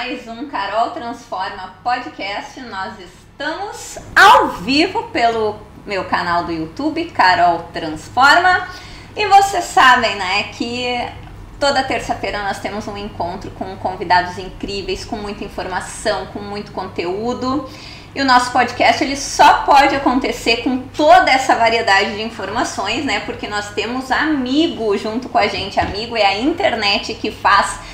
mais um Carol Transforma podcast. Nós estamos ao vivo pelo meu canal do YouTube, Carol Transforma. E vocês sabem, né, que toda terça-feira nós temos um encontro com convidados incríveis, com muita informação, com muito conteúdo. E o nosso podcast ele só pode acontecer com toda essa variedade de informações, né? Porque nós temos amigo junto com a gente. Amigo é a internet que faz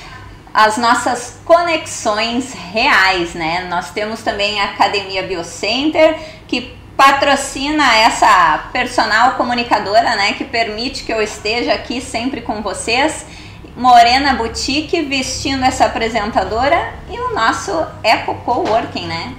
as nossas conexões reais, né? Nós temos também a Academia Biocenter, que patrocina essa personal comunicadora, né? Que permite que eu esteja aqui sempre com vocês. Morena Boutique vestindo essa apresentadora e o nosso Eco Coworking, né?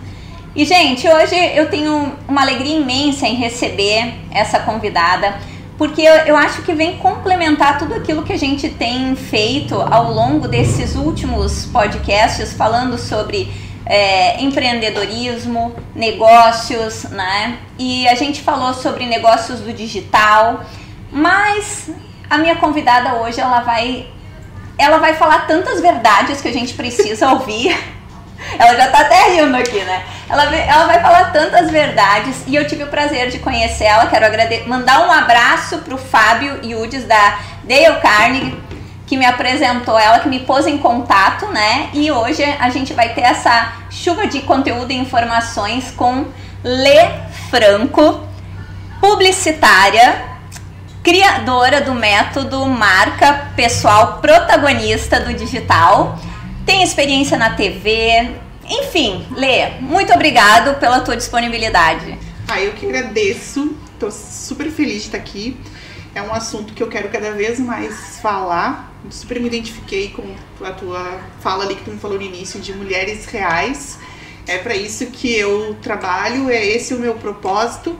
E, gente, hoje eu tenho uma alegria imensa em receber essa convidada, porque eu, eu acho que vem complementar tudo aquilo que a gente tem feito ao longo desses últimos podcasts, falando sobre é, empreendedorismo, negócios, né? E a gente falou sobre negócios do digital, mas a minha convidada hoje ela vai ela vai falar tantas verdades que a gente precisa ouvir ela já tá até rindo aqui, né? Ela, ela vai falar tantas verdades e eu tive o prazer de conhecer ela. Quero mandar um abraço pro Fábio Yudes da Dale Carnegie, que me apresentou ela, que me pôs em contato, né? E hoje a gente vai ter essa chuva de conteúdo e informações com Lê Franco, publicitária, criadora do método marca pessoal protagonista do digital tem experiência na TV. Enfim, Lê, muito obrigado pela tua disponibilidade. Ah, eu que agradeço. Tô super feliz de estar aqui. É um assunto que eu quero cada vez mais falar. Super me identifiquei com a tua fala ali que tu me falou no início de mulheres reais. É para isso que eu trabalho, é esse o meu propósito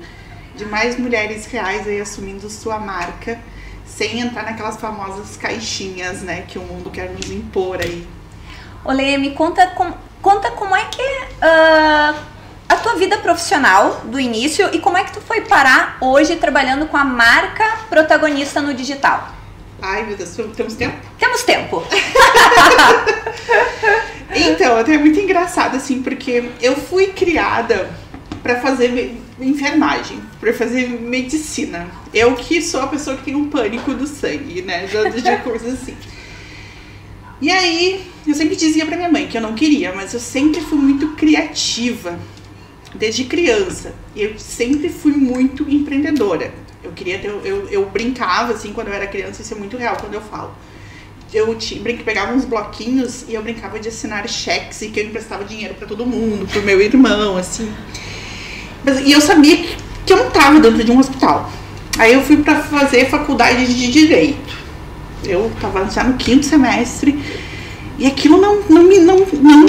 de mais mulheres reais aí assumindo sua marca, sem entrar naquelas famosas caixinhas, né, que o mundo quer nos impor aí. Olê, me conta, com, conta como é que uh, a tua vida profissional do início e como é que tu foi parar hoje trabalhando com a marca protagonista no digital. Ai, meu Deus, temos tempo? Temos tempo. então, até é muito engraçado, assim, porque eu fui criada para fazer enfermagem, para fazer medicina. Eu que sou a pessoa que tem um pânico do sangue, né? De, de coisas assim. E aí, eu sempre dizia para minha mãe que eu não queria, mas eu sempre fui muito criativa, desde criança. Eu sempre fui muito empreendedora. Eu queria ter, eu, eu brincava assim quando eu era criança, isso é muito real quando eu falo. Eu tinha, pegava uns bloquinhos e eu brincava de assinar cheques e que eu emprestava dinheiro para todo mundo, pro meu irmão, assim. Mas, e eu sabia que, que eu não estava dentro de um hospital. Aí eu fui para fazer faculdade de direito eu estava já no quinto semestre e aquilo não, não, me, não, não,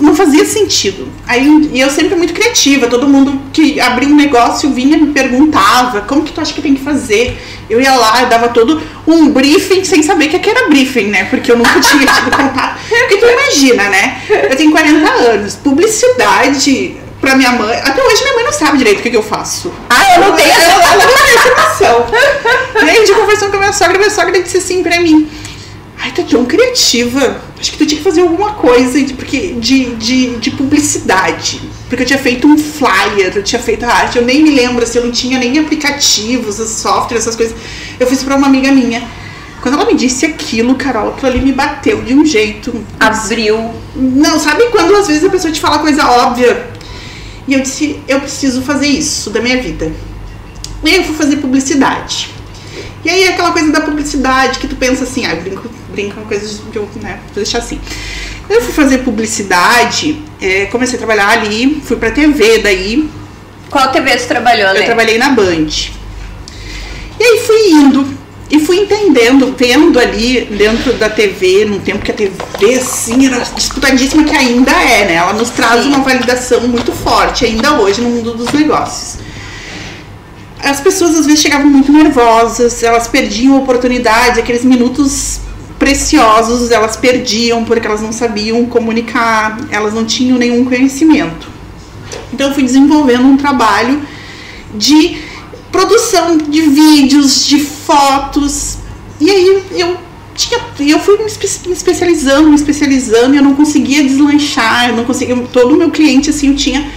não fazia sentido. Aí e eu sempre muito criativa, todo mundo que abria um negócio vinha me perguntava como que tu acha que tem que fazer. Eu ia lá, eu dava todo um briefing sem saber que era briefing, né? Porque eu nunca tinha tido contato. Porque tu imagina, né? Eu tenho 40 anos, publicidade pra minha mãe. Até hoje minha mãe não sabe direito o que, que eu faço. Ah, eu não tenho essa informação. e aí, de conversando com a minha sogra, minha sogra disse assim pra mim. Ai, tu é tão criativa. Acho que tu tinha que fazer alguma coisa de, porque, de, de, de publicidade. Porque eu tinha feito um flyer, eu tinha feito a arte. Eu nem me lembro, assim, eu não tinha nem aplicativos, software, essas coisas. Eu fiz pra uma amiga minha. Quando ela me disse aquilo, Carol, aquilo ali me bateu de um jeito. Abriu. Não, sabe quando às vezes a pessoa te fala coisa óbvia e eu disse, eu preciso fazer isso da minha vida. E aí eu fui fazer publicidade. E aí aquela coisa da publicidade que tu pensa assim, ah, brinco, brinco com coisas que eu, né, vou deixar assim. Eu fui fazer publicidade, é, comecei a trabalhar ali, fui pra TV daí. Qual TV você trabalhou, Eu trabalhei na Band. E aí fui indo, e fui entendendo, vendo ali dentro da TV, num tempo que a TV assim era disputadíssima, que ainda é, né? Ela nos traz Sim. uma validação muito forte, ainda hoje, no mundo dos negócios. As pessoas às vezes chegavam muito nervosas, elas perdiam oportunidades, aqueles minutos preciosos elas perdiam porque elas não sabiam comunicar, elas não tinham nenhum conhecimento. Então eu fui desenvolvendo um trabalho de produção de vídeos, de fotos. E aí eu tinha, eu fui me especializando, me especializando, e eu não conseguia deslanchar, eu não conseguia, todo o meu cliente assim, eu tinha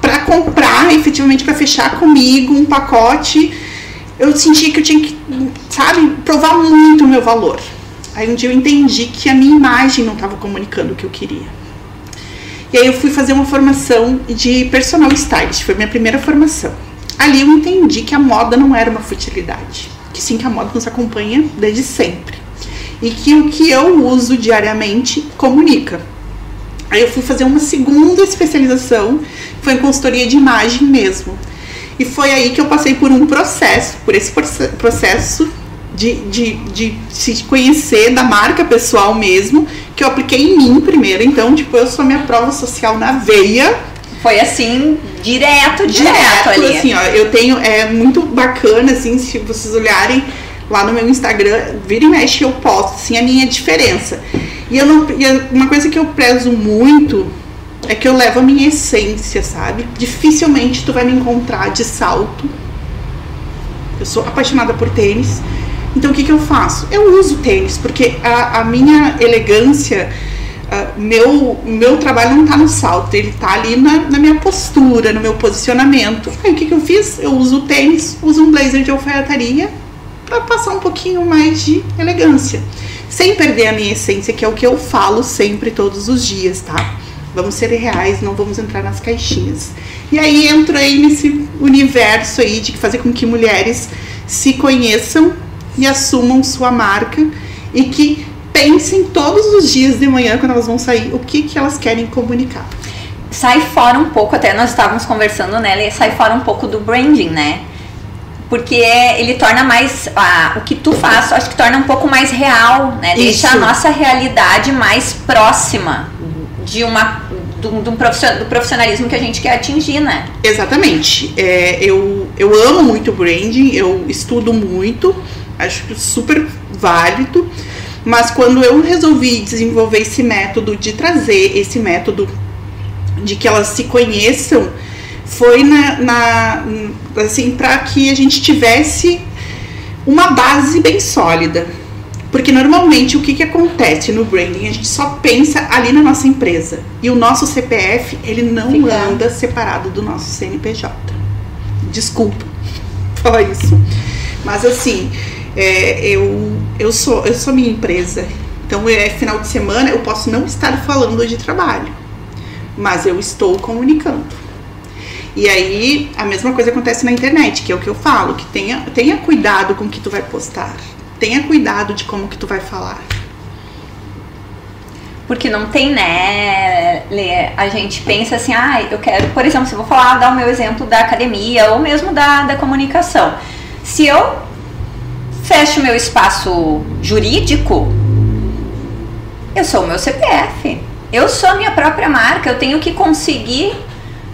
para comprar, efetivamente para fechar comigo um pacote, eu sentia que eu tinha que, sabe, provar muito o meu valor. Aí um dia eu entendi que a minha imagem não estava comunicando o que eu queria. E aí eu fui fazer uma formação de personal stylist, foi minha primeira formação. Ali eu entendi que a moda não era uma futilidade, que sim que a moda nos acompanha desde sempre e que o que eu uso diariamente comunica. Aí eu fui fazer uma segunda especialização, foi em consultoria de imagem mesmo. E foi aí que eu passei por um processo, por esse processo de, de, de se conhecer da marca pessoal mesmo, que eu apliquei em mim primeiro. Então, tipo, eu sou minha prova social na veia. Foi assim, direto, direto, direto ali. assim, ó, eu tenho, é muito bacana, assim, se vocês olharem lá no meu Instagram, vira e mexe eu posto, assim, a minha diferença. E eu não, e uma coisa que eu prezo muito é que eu levo a minha essência, sabe? Dificilmente tu vai me encontrar de salto. Eu sou apaixonada por tênis. Então o que, que eu faço? Eu uso tênis, porque a, a minha elegância, uh, meu, meu trabalho não está no salto, ele está ali na, na, minha postura, no meu posicionamento. Aí o que, que eu fiz? Eu uso tênis, uso um blazer de alfaiataria para passar um pouquinho mais de elegância. Sem perder a minha essência, que é o que eu falo sempre, todos os dias, tá? Vamos ser reais, não vamos entrar nas caixinhas. E aí entrei nesse universo aí de fazer com que mulheres se conheçam e assumam sua marca e que pensem todos os dias de manhã, quando elas vão sair, o que, que elas querem comunicar. Sai fora um pouco, até nós estávamos conversando nela, e sai fora um pouco do branding, né? Porque ele torna mais. Ah, o que tu faz, acho que torna um pouco mais real, né? Deixa Isso. a nossa realidade mais próxima de uma do, do, profissionalismo que a gente quer atingir, né? Exatamente. É, eu, eu amo muito branding, eu estudo muito acho super válido. Mas quando eu resolvi desenvolver esse método de trazer esse método de que elas se conheçam, foi na, na assim para que a gente tivesse uma base bem sólida. Porque normalmente o que, que acontece no branding? A gente só pensa ali na nossa empresa. E o nosso CPF, ele não Fica. anda separado do nosso CNPJ. Desculpa falar isso. Mas assim, é, eu, eu, sou, eu sou minha empresa. Então, é final de semana, eu posso não estar falando de trabalho, mas eu estou comunicando. E aí, a mesma coisa acontece na internet, que é o que eu falo, que tenha, tenha cuidado com o que tu vai postar. Tenha cuidado de como que tu vai falar. Porque não tem, né, Lê? A gente pensa assim, ah, eu quero, por exemplo, se eu vou falar, dar o meu exemplo da academia ou mesmo da, da comunicação. Se eu fecho o meu espaço jurídico, eu sou o meu CPF. Eu sou a minha própria marca. Eu tenho que conseguir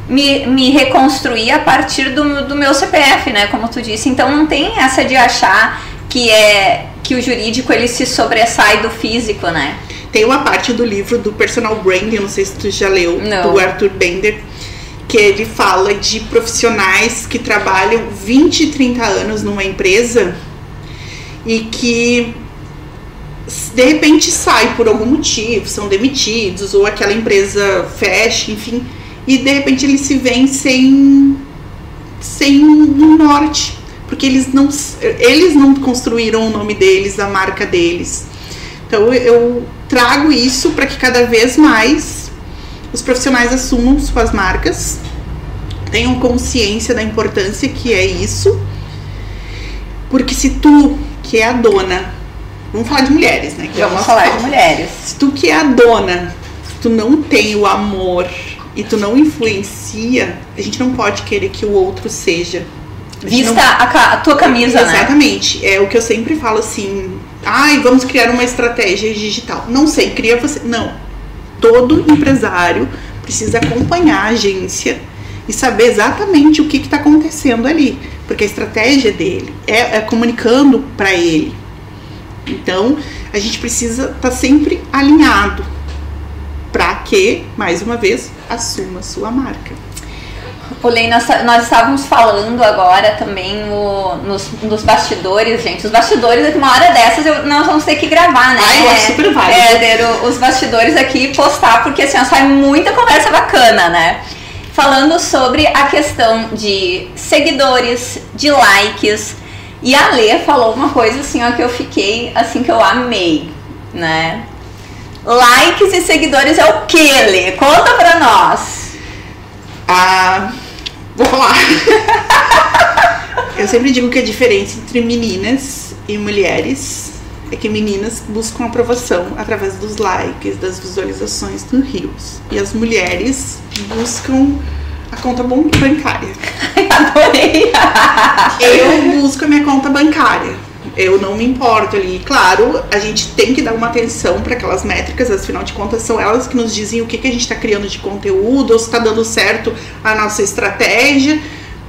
me, me reconstruir a partir do, do meu CPF, né? Como tu disse. Então não tem essa de achar que é que o jurídico ele se sobressai do físico, né? Tem uma parte do livro do Personal Branding, não sei se tu já leu, não. do Arthur Bender, que ele fala de profissionais que trabalham 20, 30 anos numa empresa e que de repente sai por algum motivo, são demitidos ou aquela empresa fecha, enfim, e de repente eles se veem sem sem um norte, porque eles não eles não construíram o nome deles, a marca deles. Então eu trago isso para que cada vez mais os profissionais assumam suas marcas, tenham consciência da importância que é isso. Porque se tu que é a dona. Vamos falar de mulheres, né? Que Vamos falar de mulheres. Se tu que é a dona, se tu não tem o amor e tu não influencia, a gente não pode querer que o outro seja. A Vista não... a, a, tua camisa, Exatamente. né? Exatamente. É o que eu sempre falo assim. Ai, vamos criar uma estratégia digital. Não sei, cria você. Não. Todo empresário precisa acompanhar a agência e saber exatamente o que está acontecendo ali porque a estratégia dele é, é comunicando para ele. Então, a gente precisa estar tá sempre alinhado para que, mais uma vez, assuma sua marca. Olê, nós, nós estávamos falando agora também nos, nos bastidores, gente. Os bastidores, aqui uma hora dessas eu, nós vamos ter que gravar, né? Ai, eu acho super válido. É, ter os bastidores aqui e postar, porque assim, ó, sai muita conversa bacana, né? Falando sobre a questão de seguidores, de likes. E a Lê falou uma coisa assim, ó, que eu fiquei, assim, que eu amei, né? Likes e seguidores é o que, Lê? Conta pra nós. Ah, vou falar. Eu sempre digo que a diferença entre meninas e mulheres é que meninas buscam aprovação através dos likes, das visualizações no Rios. E as mulheres buscam a conta bancária. Adorei. Eu busco a minha conta bancária. Eu não me importo ali. Claro, a gente tem que dar uma atenção para aquelas métricas, afinal de contas, são elas que nos dizem o que, que a gente está criando de conteúdo, ou se está dando certo a nossa estratégia,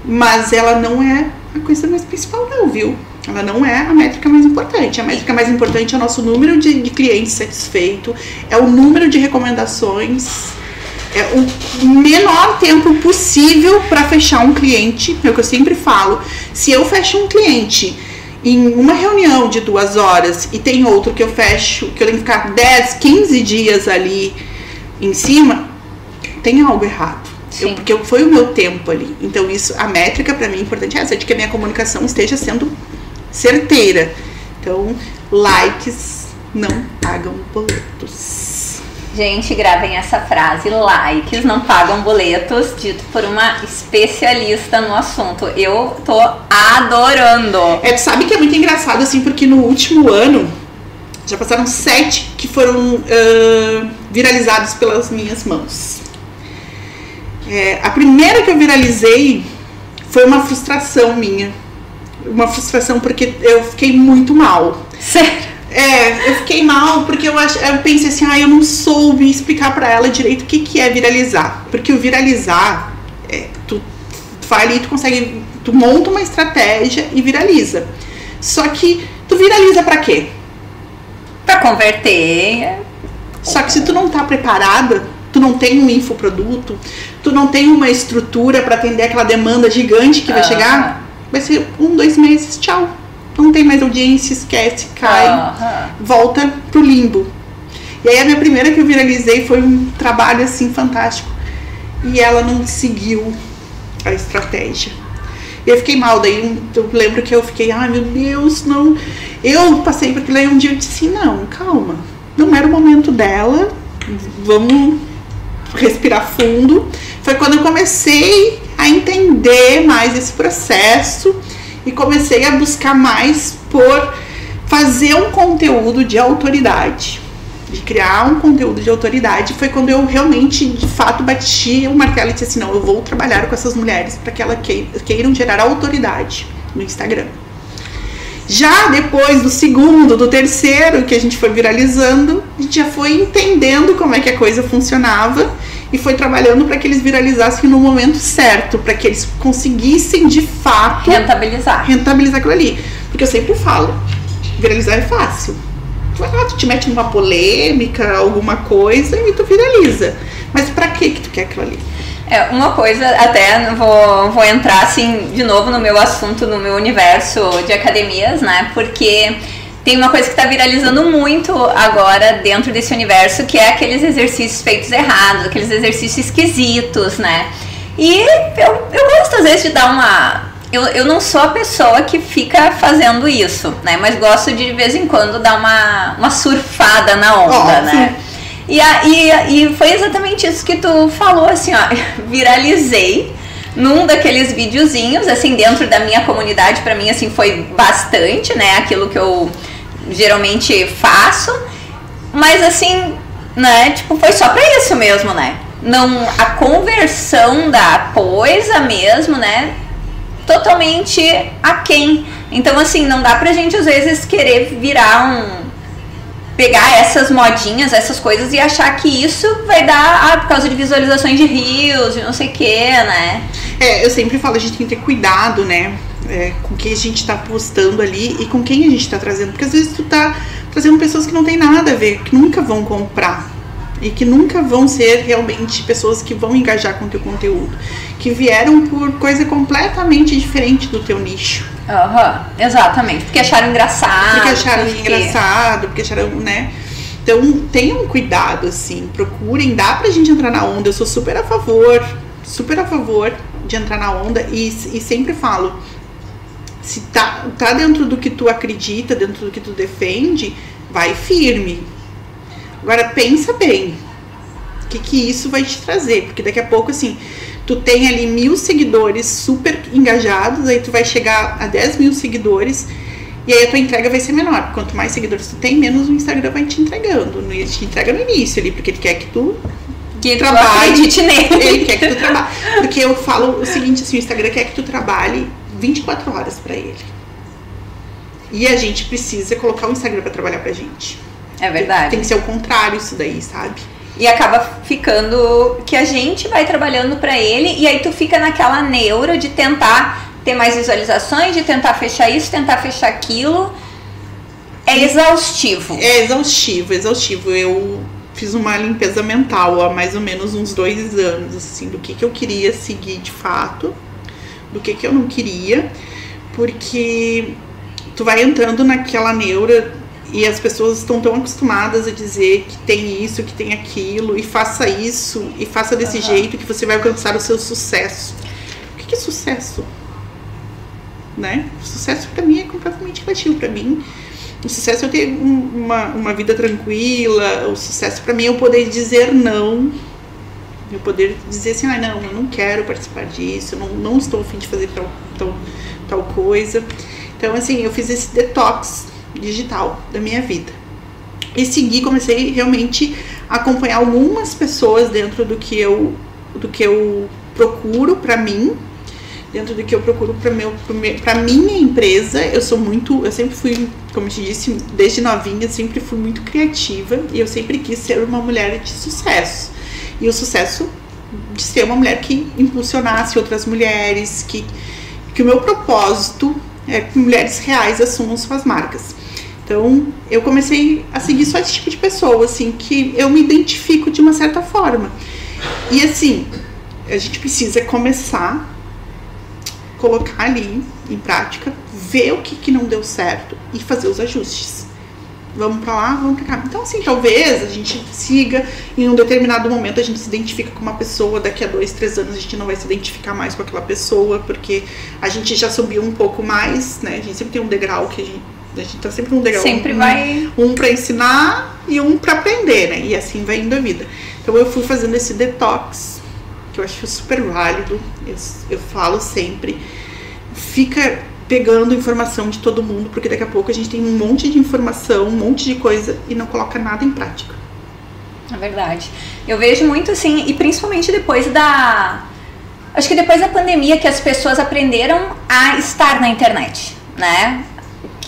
mas ela não é a coisa mais principal, não, viu? Ela não é a métrica mais importante. A métrica mais importante é o nosso número de, de clientes satisfeitos, é o número de recomendações, é o menor tempo possível para fechar um cliente. É o que eu sempre falo. Se eu fecho um cliente em uma reunião de duas horas e tem outro que eu fecho, que eu tenho que ficar 10, 15 dias ali em cima, tem algo errado. Eu- porque foi o meu tempo ali. Então, isso, a métrica para mim é importante é essa, de que a minha comunicação esteja sendo certeira. Então, likes não pagam boletos. Gente, gravem essa frase. Likes não pagam boletos, dito por uma especialista no assunto. Eu tô adorando. É, tu sabe que é muito engraçado, assim, porque no último ano já passaram sete que foram ah, viralizados pelas minhas mãos. É, a primeira que eu viralizei foi uma frustração minha. Uma frustração porque eu fiquei muito mal. Sério. É, eu fiquei mal porque eu, ach, eu pensei assim, ah, eu não soube explicar pra ela direito o que, que é viralizar. Porque o viralizar, é, tu, tu vai ali, tu consegue, tu monta uma estratégia e viraliza. Só que tu viraliza pra quê? Pra converter. Só que se tu não tá preparada, tu não tem um infoproduto, tu não tem uma estrutura pra atender aquela demanda gigante que vai Ah. chegar, vai ser um, dois meses, tchau. Não tem mais audiência, esquece, cai. Volta pro limbo. E aí a minha primeira que eu viralizei foi um trabalho assim fantástico. E ela não seguiu a estratégia. E eu fiquei mal, daí eu lembro que eu fiquei, ai meu Deus, não. Eu passei por aquilo aí um dia eu disse assim, não, calma. Não era o momento dela. Vamos respirar fundo. Foi quando eu comecei a entender mais esse processo e comecei a buscar mais por fazer um conteúdo de autoridade. De criar um conteúdo de autoridade foi quando eu realmente, de fato, bati o martelo e disse assim: não, eu vou trabalhar com essas mulheres para que elas quei- queiram gerar autoridade no Instagram. Já depois do segundo, do terceiro, que a gente foi viralizando, a gente já foi entendendo como é que a coisa funcionava e foi trabalhando para que eles viralizassem no momento certo, para que eles conseguissem de fato Rentabilizar. rentabilizar aquilo ali. Porque eu sempre falo, viralizar é fácil. Tu vai lá, tu te mete numa polêmica, alguma coisa e tu viraliza. Mas pra que que tu quer aquilo ali? É, uma coisa, até vou, vou entrar assim de novo no meu assunto, no meu universo de academias, né? Porque tem uma coisa que tá viralizando muito agora dentro desse universo, que é aqueles exercícios feitos errados, aqueles exercícios esquisitos, né? E eu, eu gosto às vezes de dar uma. Eu, eu não sou a pessoa que fica fazendo isso, né? Mas gosto de de vez em quando dar uma, uma surfada na onda, Ó, né? E, a- e, e foi exatamente isso que tu falou, assim, ó. Viralizei num daqueles videozinhos, assim, dentro da minha comunidade, pra mim, assim, foi bastante, né? Aquilo que eu geralmente faço. Mas, assim, né? Tipo, foi só pra isso mesmo, né? Não, a conversão da coisa mesmo, né? Totalmente aquém. Então, assim, não dá pra gente, às vezes, querer virar um pegar essas modinhas, essas coisas e achar que isso vai dar, ah, por causa de visualizações de rios, de não sei o que, né? É, eu sempre falo, a gente tem que ter cuidado, né? É, com quem a gente tá postando ali e com quem a gente tá trazendo. Porque às vezes tu tá trazendo pessoas que não tem nada a ver, que nunca vão comprar. e que nunca vão ser realmente pessoas que vão engajar com o teu conteúdo, que vieram por coisa completamente diferente do teu nicho. Aham, exatamente. Porque acharam engraçado. Porque acharam porque- engraçado, porque acharam, né? Então tenham cuidado, assim, procurem, dá pra gente entrar na onda. Eu sou super a favor, super a favor de entrar na onda e, e sempre falo, se tá, tá dentro do que tu acredita, dentro do que tu defende, vai firme. Agora pensa bem, o que, que isso vai te trazer? Porque daqui a pouco, assim, tu tem ali mil seguidores super engajados, aí tu vai chegar a 10 mil seguidores e aí a tua entrega vai ser menor. Quanto mais seguidores tu tem, menos o Instagram vai te entregando. Ele te entrega no início ali, porque ele quer que tu Que trabalhe. acredite nele. Ele quer que tu trabalhe. Porque eu falo o seguinte, assim, o Instagram quer que tu trabalhe 24 horas pra ele. E a gente precisa colocar o Instagram pra trabalhar pra gente. É verdade. Tem que ser o contrário isso daí, sabe? E acaba ficando que a gente vai trabalhando pra ele e aí tu fica naquela neura de tentar ter mais visualizações, de tentar fechar isso, tentar fechar aquilo. É exaustivo. É exaustivo, exaustivo. Eu fiz uma limpeza mental há mais ou menos uns dois anos, assim, do que, que eu queria seguir de fato, do que, que eu não queria, porque tu vai entrando naquela neura e as pessoas estão tão acostumadas a dizer que tem isso, que tem aquilo, e faça isso, e faça desse Aham. jeito que você vai alcançar o seu sucesso. O que, é sucesso? Né? Sucesso pra mim é completamente relativo. Pra mim, o sucesso é eu ter um- uma, uma vida tranquila. O sucesso pra mim é eu poder dizer não. Eu poder dizer assim, ah, não, eu não quero participar disso, eu não, não estou afim de fazer tal, tal, tal coisa. Então, assim, eu fiz esse detox digital da minha vida. E segui, comecei realmente a acompanhar algumas pessoas dentro do que eu, do que eu procuro pra mim, dentro do que eu procuro para para minha empresa. Eu sou muito eu sempre fui como te disse desde novinha sempre fui muito criativa e eu sempre quis ser uma mulher de sucesso. E o sucesso de ser uma mulher que impulsionasse outras mulheres que que o meu propósito é que mulheres reais assumam suas marcas então eu comecei a seguir só esse tipo de pessoa assim que eu me identifico de uma certa forma e assim a gente precisa começar colocar ali em prática, ver o que, que não deu certo e fazer os ajustes. Vamos pra lá, vamos pra cá. Então, assim, talvez a gente siga em um determinado momento a gente se identifica com uma pessoa, daqui a dois, três anos a gente não vai se identificar mais com aquela pessoa, porque a gente já subiu um pouco mais, né? A gente sempre tem um degrau que a gente. A gente tá sempre num degrau. Sempre um, vai. um para ensinar e um para aprender, né? E assim vai indo a vida. Então eu fui fazendo esse detox, que eu acho super válido. Eu, eu falo sempre. Fica pegando informação de todo mundo, porque daqui a pouco a gente tem um monte de informação, um monte de coisa e não coloca nada em prática. É verdade. Eu vejo muito assim, e principalmente depois da. Acho que depois da pandemia que as pessoas aprenderam a estar na internet, né?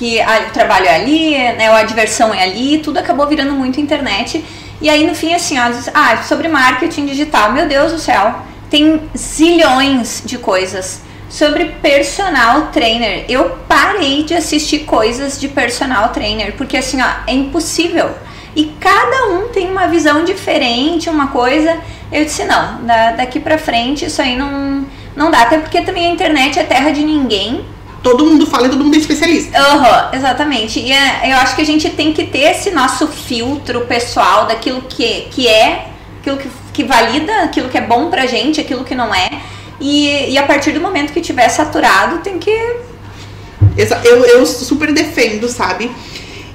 Que o trabalho é ali, né? A diversão é ali, tudo acabou virando muito internet. E aí no fim, assim, ó, ah, sobre marketing digital, meu Deus do céu, tem zilhões de coisas. Sobre personal trainer, eu parei de assistir coisas de personal trainer, porque assim, ó, é impossível. E cada um tem uma visão diferente, uma coisa. Eu disse, não, da- daqui pra frente isso aí não, não dá. Até porque também a internet é terra de ninguém. Todo mundo fala e todo mundo é especialista. Aham, exatamente. E é, eu acho que a gente tem que ter esse nosso filtro pessoal daquilo que, que é, aquilo que, que valida, aquilo que é bom pra gente, aquilo que não é. E, e a partir do momento que tiver saturado, tem que. Eu, eu super defendo, sabe?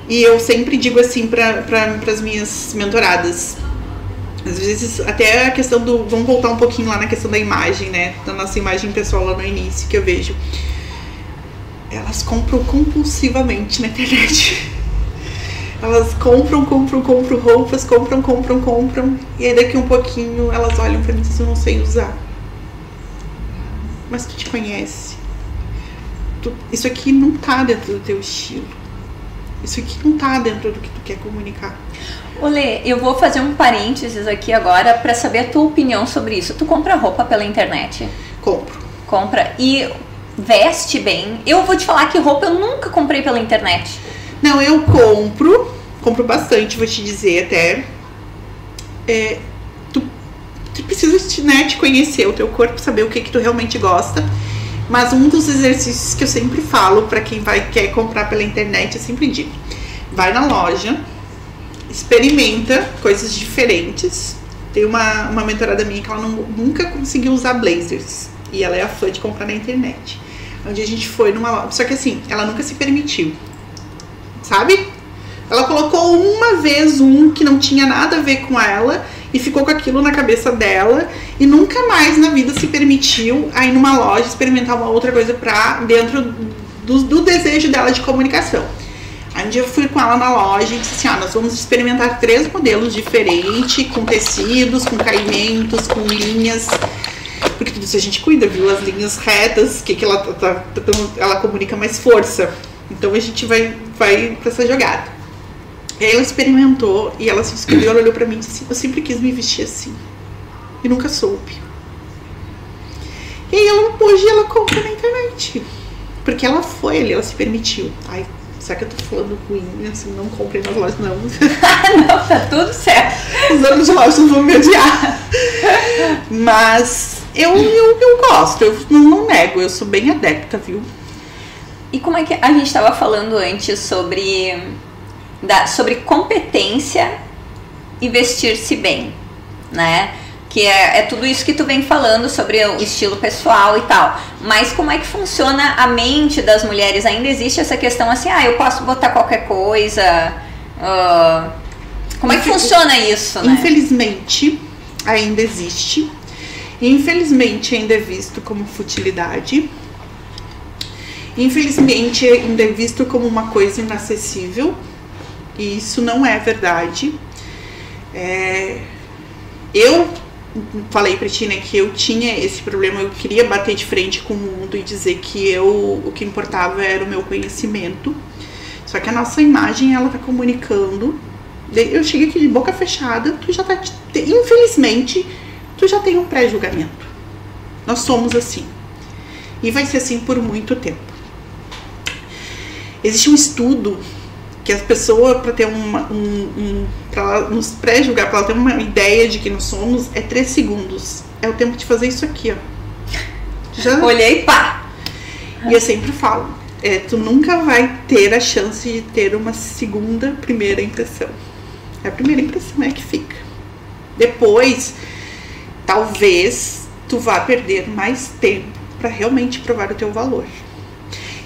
E eu sempre digo assim para pra, as minhas mentoradas. Às vezes, até a questão do. Vamos voltar um pouquinho lá na questão da imagem, né? Da nossa imagem pessoal lá no início que eu vejo. Elas compram compulsivamente na internet. Elas compram, compram, compram roupas, compram, compram, compram. E aí daqui um pouquinho elas olham pra mim e dizem, eu não sei usar. Mas tu te conhece. Tu- isso aqui não tá dentro do teu estilo. Isso aqui não tá dentro do que tu quer comunicar. Olê, eu vou fazer um parênteses aqui agora pra saber a tua opinião sobre isso. Tu compra roupa pela internet? Compro. Compra e veste bem. Eu vou te falar que roupa eu nunca comprei pela internet. Não, eu compro, compro bastante, vou te dizer até. é, tu, tu precisa né, te conhecer, o teu corpo, saber o que, que tu realmente gosta. Mas um dos exercícios que eu sempre falo para quem vai quer comprar pela internet, eu sempre digo: vai na loja, experimenta coisas diferentes. Tem uma, uma mentorada minha que ela não, nunca conseguiu usar blazers. E ela é a fã de comprar na internet. Onde a gente foi numa loja. Só que assim, ela nunca se permitiu. Sabe? Ela colocou uma vez um que não tinha nada a ver com ela e ficou com aquilo na cabeça dela e nunca mais na vida se permitiu aí numa loja experimentar uma outra coisa pra dentro do, do desejo dela de comunicação. Aí um dia eu fui com ela na loja e disse assim: ah, nós vamos experimentar três modelos diferentes, com tecidos, com caimentos, com linhas. Porque tudo isso a gente cuida, viu? As linhas retas, que, que ela, tá, tá, ela comunica mais força. Então a gente vai, vai pra essa jogada. E aí ela experimentou e ela se escolheu, ela olhou pra mim e disse: Eu sempre quis me vestir assim. E nunca soube. E aí ela, hoje ela compra na internet. Porque ela foi ali, ela se permitiu. Ai, será que eu tô falando ruim? Assim, não comprei nas lojas, não. não, tá tudo certo. Os donos de lojas vão me odiar. Mas eu, eu, eu gosto, eu não, nego, eu sou bem adepta, viu? E como é que a gente estava falando antes sobre da, sobre competência e vestir-se bem, né? Que é, é, tudo isso que tu vem falando sobre o estilo pessoal e tal. Mas como é que funciona a mente das mulheres? Ainda existe essa questão assim, ah, eu posso botar qualquer coisa. Uh, como é que funciona isso, né? Infelizmente, ainda existe. Infelizmente, ainda é visto como futilidade. Infelizmente, ainda é visto como uma coisa inacessível e isso não é verdade. É, eu falei pra ti, né, que eu tinha esse problema, eu queria bater de frente com o mundo e dizer que eu, o que importava era o meu conhecimento. Só que a nossa imagem, ela tá comunicando. Eu cheguei aqui de boca fechada, tu já tá, infelizmente, tu já tem um pré-julgamento. Nós somos assim. E vai ser assim por muito tempo. Existe um estudo que a pessoa para ter uma, um, um para nos pré-julgar, para ela ter uma ideia de que nós somos, é três segundos. É o tempo de fazer isso aqui, ó. Já... Olhei, pá. E eu sempre falo, é, tu nunca vai ter a chance de ter uma segunda primeira impressão. É a primeira impressão é que fica. Depois, talvez tu vá perder mais tempo para realmente provar o teu valor.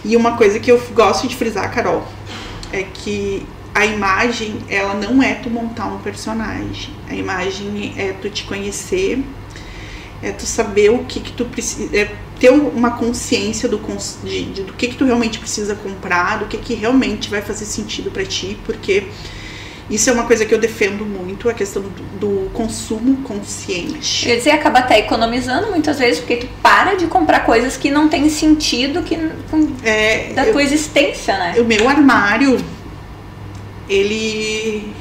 E uma coisa que eu gosto de frisar, Carol, é que a imagem, ela não é tu montar um personagem. A imagem é tu te conhecer, é tu saber o que que tu precisa, é ter uma consciência do, de, de, do que que tu realmente precisa comprar, do que que realmente vai fazer sentido para ti, porque isso é uma coisa que eu defendo muito, a questão do, do consumo consciente. Quer dizer, acaba até economizando muitas vezes, porque tu para de comprar coisas que não tem sentido que, é, da eu, tua existência, né? O meu armário, ele.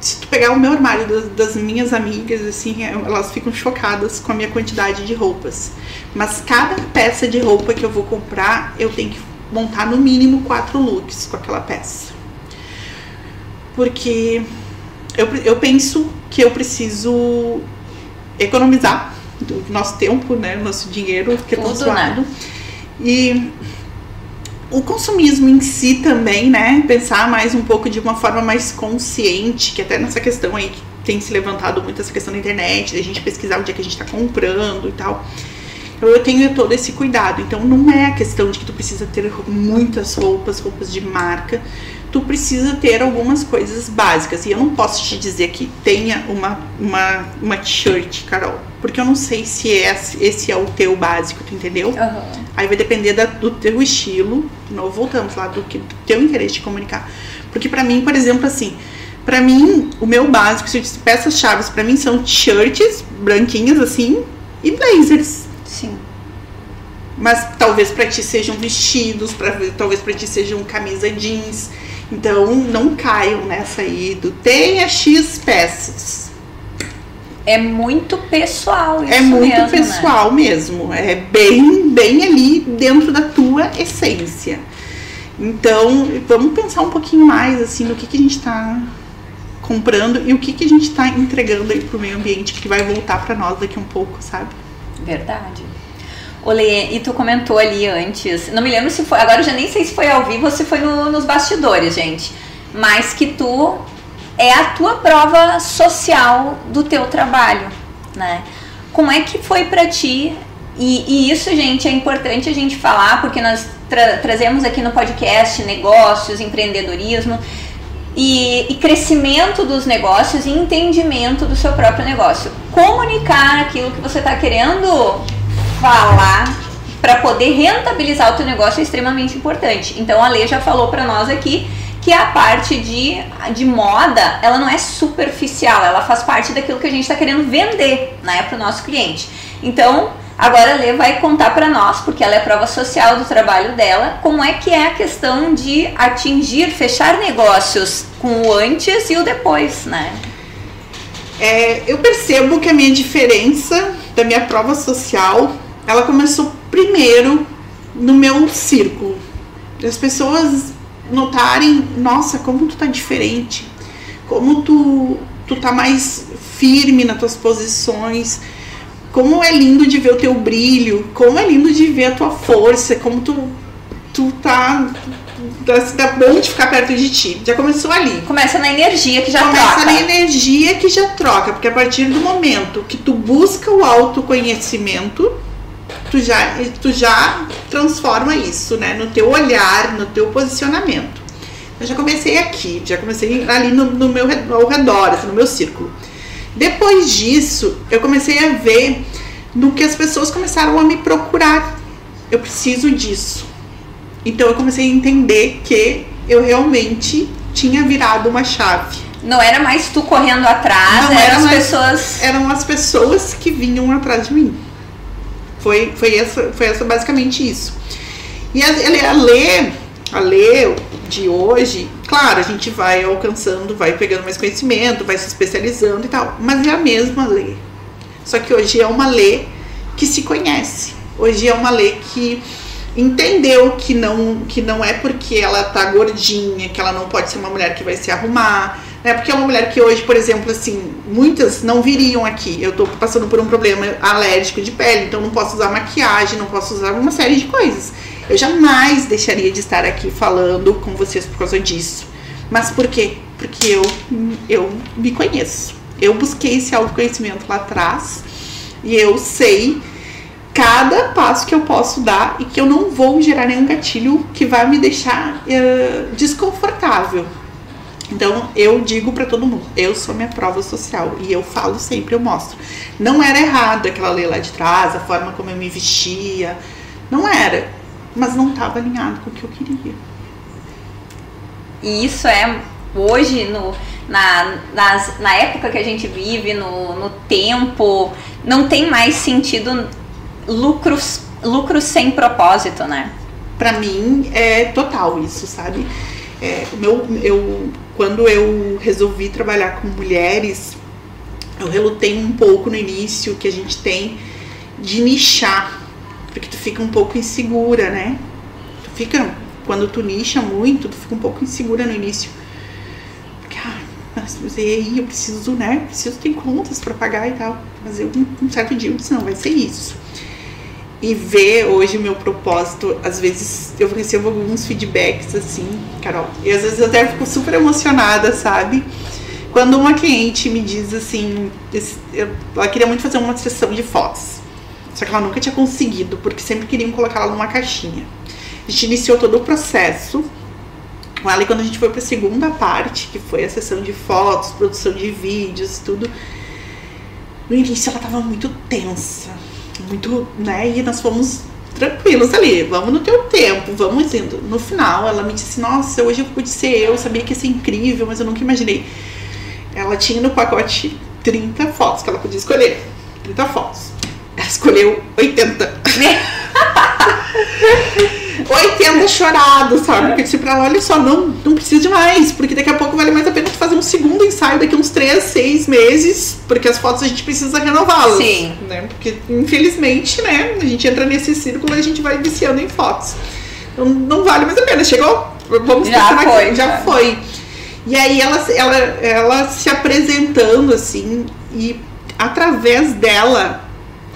Se tu pegar o meu armário das, das minhas amigas, assim, é, elas ficam chocadas com a minha quantidade de roupas. Mas cada peça de roupa que eu vou comprar, eu tenho que montar no mínimo quatro looks com aquela peça porque eu, eu penso que eu preciso economizar do nosso tempo, né, nosso dinheiro que é tão suado. Né? E o consumismo em si também, né, pensar mais um pouco de uma forma mais consciente, que até nessa questão aí que tem se levantado muito essa questão da internet, da gente pesquisar onde é que a gente está comprando e tal. Então eu tenho todo esse cuidado. Então não é a questão de que tu precisa ter muitas roupas, roupas de marca, tu precisa ter algumas coisas básicas. E eu não posso te dizer que tenha uma, uma, uma t-shirt, Carol. Porque eu não sei se é, esse é o teu básico, tu entendeu? Uhum. Aí vai depender da, do teu estilo. De novo, voltamos lá, do, que, do teu interesse de comunicar. Porque para mim, por exemplo, assim, para mim, o meu básico, se eu disse peças chaves, para mim são t-shirts branquinhas assim e blazers. Sim. Mas talvez para ti sejam vestidos, pra, talvez para ti sejam camisa jeans. Então não caiam nessa aí do tenha X peças. É muito pessoal isso É muito mesmo, né? pessoal né? mesmo. É bem, bem ali dentro da tua essência. Então, vamos pensar um pouquinho mais assim no que, que a gente está comprando e o que, que a gente está entregando aí pro meio ambiente que vai voltar para nós daqui um pouco, sabe? Verdade. Olê, e tu comentou ali antes, não me lembro se foi, agora eu já nem sei se foi ao vivo ou se foi no, nos bastidores, gente, mas que tu é a tua prova social do teu trabalho, né? Como é que foi para ti? E, e, isso, gente, é importante a gente falar, porque nós tra trazemos aqui no podcast negócios, empreendedorismo e, e crescimento dos negócios e entendimento do seu próprio negócio. Comunicar aquilo que você está querendo falar para poder rentabilizar o teu negócio é extremamente importante. Então a Lei já falou para nós aqui que a parte de, de moda, ela não é superficial, ela faz parte daquilo que a gente está querendo vender né, para o nosso cliente. Então, agora a Lê vai contar para nós, porque ela é prova social do trabalho dela, como é que é a questão de atingir, fechar negócios com o antes e o depois, né? É, eu percebo que a minha diferença da minha prova social, ela começou primeiro no meu círculo. As pessoas notarem, nossa, como tu tá diferente, como tu, tu tá mais firme nas tuas posições, como é lindo de ver o teu brilho, como é lindo de ver a tua força, como tu, tu tá. Dá, dá bom de ficar perto de ti. Já começou ali. Começa na energia que já Começa troca. na energia que já troca, porque a partir do momento que tu busca o autoconhecimento, tu já, tu já transforma isso, né? No teu olhar, no teu posicionamento. Eu já comecei aqui, já comecei ali no, no meu ao redor, assim, no meu círculo. Depois disso, eu comecei a ver no que as pessoas começaram a me procurar. Eu preciso disso. Então eu comecei a entender que eu realmente tinha virado uma chave. Não era mais tu correndo atrás, Não eram era as pessoas. Eram as pessoas que vinham atrás de mim. Foi, foi, essa, foi essa basicamente isso. E a, a Lê, a Lê de hoje, claro, a gente vai alcançando, vai pegando mais conhecimento, vai se especializando e tal, mas é a mesma Lê. Só que hoje é uma Lê que se conhece. Hoje é uma Lê que entendeu que não, que não é porque ela tá gordinha, que ela não pode ser uma mulher que vai se arrumar, né? Porque é uma mulher que hoje, por exemplo, assim, muitas não viriam aqui. Eu tô passando por um problema alérgico de pele, então não posso usar maquiagem, não posso usar uma série de coisas. Eu jamais deixaria de estar aqui falando com vocês por causa disso. Mas por quê? Porque eu, eu me conheço. Eu busquei esse autoconhecimento lá atrás e eu sei cada passo que eu posso dar e que eu não vou gerar nenhum gatilho que vai me deixar eh, desconfortável. Então eu digo pra todo mundo, eu sou minha prova social e eu falo sempre, eu mostro. Não era errado aquela lei lá de trás, a forma como eu me vestia, não era, mas não estava alinhado com o que eu queria. E isso é hoje, no, na, nas- na época que a gente vive, no, no tempo, não tem mais sentido lucros, lucros sem propósito, né? Pra mim é total isso, sabe? É, meu, eu, quando eu resolvi trabalhar com mulheres, eu relutei um pouco no início que a gente tem de nichar, porque tu fica um pouco insegura, né? Tu fica, quando tu nicha muito, tu fica um pouco insegura no início. Porque, ah, mas e aí eu preciso, né? Preciso ter contas pra pagar e tal. Mas eu, um certo dia, eu disse, não, vai ser isso e ver hoje meu propósito, às vezes eu recebo alguns feedbacks assim, Carol, e às vezes eu até fico super emocionada, sabe? Quando uma cliente me diz assim, ela queria muito fazer uma sessão de fotos, só que ela nunca tinha conseguido, porque sempre queriam colocar ela numa caixinha. A gente iniciou todo o processo com ela e quando a gente foi para a segunda parte, que foi a sessão de fotos, produção de vídeos, tudo, no início ela tava muito tensa, muito, né? E nós fomos tranquilos ali, vamos no teu tempo, vamos indo. No final, ela me disse: Nossa, hoje eu pude ser eu, sabia que ia ser incrível, mas eu nunca imaginei. Ela tinha no pacote 30 fotos que ela podia escolher. 30 fotos. Ela escolheu 80. 80 chorado, sabe? Porque eu disse pra ela, olha só, não, não precisa de mais, porque daqui a pouco vale mais a pena tu fazer um segundo ensaio daqui uns 3, 6 meses, porque as fotos a gente precisa renová-las. Sim. Né? Porque, infelizmente, né, a gente entra nesse círculo e a gente vai viciando em fotos. Então não vale mais a pena. Chegou, vamos Já pensar foi, aqui, já foi. E aí ela, ela, ela se apresentando assim, e através dela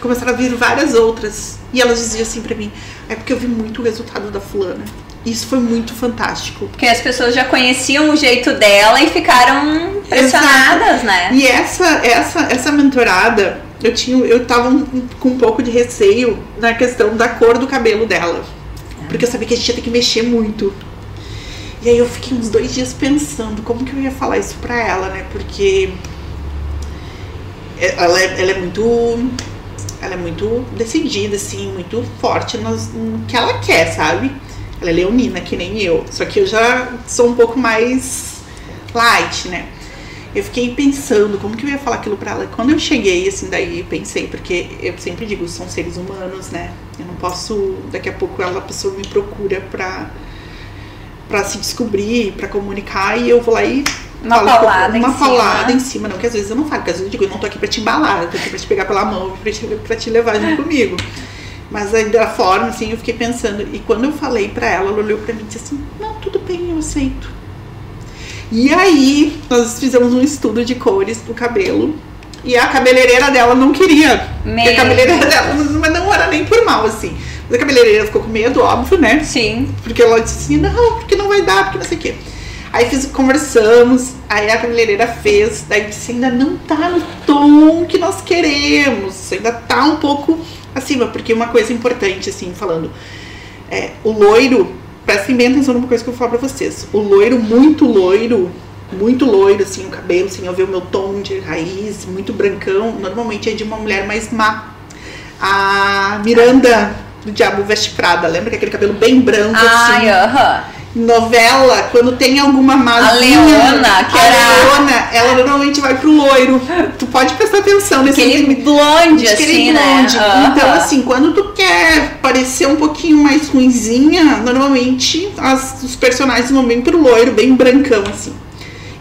começaram a vir várias outras. E elas diziam assim pra mim: é porque eu vi muito o resultado da fulana. Isso foi muito fantástico. Porque as pessoas já conheciam o jeito dela e ficaram impressionadas, Exato. né? E essa, essa, essa mentorada, eu tinha, eu tava um- com um pouco de receio na questão da cor do cabelo dela. Porque eu sabia que a gente ia ter que mexer muito. E aí eu fiquei uns dois dias pensando como que eu ia falar isso pra ela, né? Porque ela é, ela é muito. Ela é muito decidida, assim, muito forte no que ela quer, sabe? Ela é leonina, que nem eu. Só que eu já sou um pouco mais light, né? Eu fiquei pensando como que eu ia falar aquilo pra ela. Quando eu cheguei, assim, daí pensei, porque eu sempre digo, são seres humanos, né? Eu não posso, daqui a pouco ela, a pessoa me procura pra, pra se descobrir, pra comunicar, e eu vou lá e Uma falo, paulada em uma cima. paulada em cima, não, que às vezes eu não falo, porque às vezes eu digo, eu não tô aqui pra te embalar, eu tô aqui pra te pegar pela mão, pra te, pra te levar junto comigo. Mas aí da forma, assim, eu fiquei pensando, e quando eu falei pra ela, ela olhou pra mim e disse assim, não, tudo bem, eu aceito. E aí, nós fizemos um estudo de cores do cabelo. E a cabeleireira dela não queria. Porque a cabeleireira dela, mas não era nem por mal, assim. Mas a cabeleireira ficou com medo, óbvio, né? Sim. Porque ela disse assim, não, porque não vai dar, porque não sei o quê. Aí fiz, conversamos, aí a cabeleireira fez, daí disse, ainda não tá no tom que nós queremos, ainda tá um pouco acima, porque uma coisa importante, assim, falando, é, o loiro, prestem bem atenção numa coisa que eu vou falar pra vocês, o loiro, muito loiro, muito loiro, assim, o cabelo, assim, eu ver o meu tom de raiz, muito brancão, normalmente é de uma mulher mais má. A Miranda do Diabo Veste Prada, lembra que aquele cabelo bem branco, assim, Ai, aham. Novela, quando tem alguma mazinha, Leona, que a era- Leona, ela normalmente vai pro loiro. Tu pode prestar atenção nesse Aquele filme. blonde, Aquele assim, blonde. né? Então, Aham. assim, quando tu quer parecer um pouquinho mais ruinzinha, normalmente as- os personagens vão bem pro loiro, bem brancão, assim.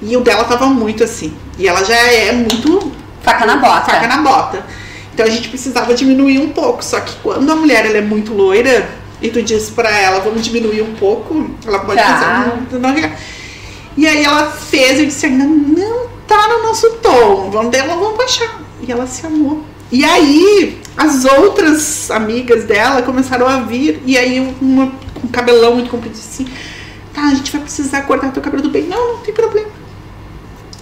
E o dela tava muito assim. E ela já é muito Faca na bota. faca na bota. Então a gente precisava diminuir um pouco. Só que quando a mulher ela é muito loira e tu diz pra ela, vamos diminuir um pouco, ela pode Tá. fazer. Não, não, e aí ela fez, eu disse, ainda não tá no nosso tom, vamos dela, vamos baixar. E ela se amou. E aí, as outras amigas dela começaram a vir, e aí uma com cabelão muito comprido disse assim, tá, a gente vai precisar cortar teu cabelo do bem. Não, não tem problema.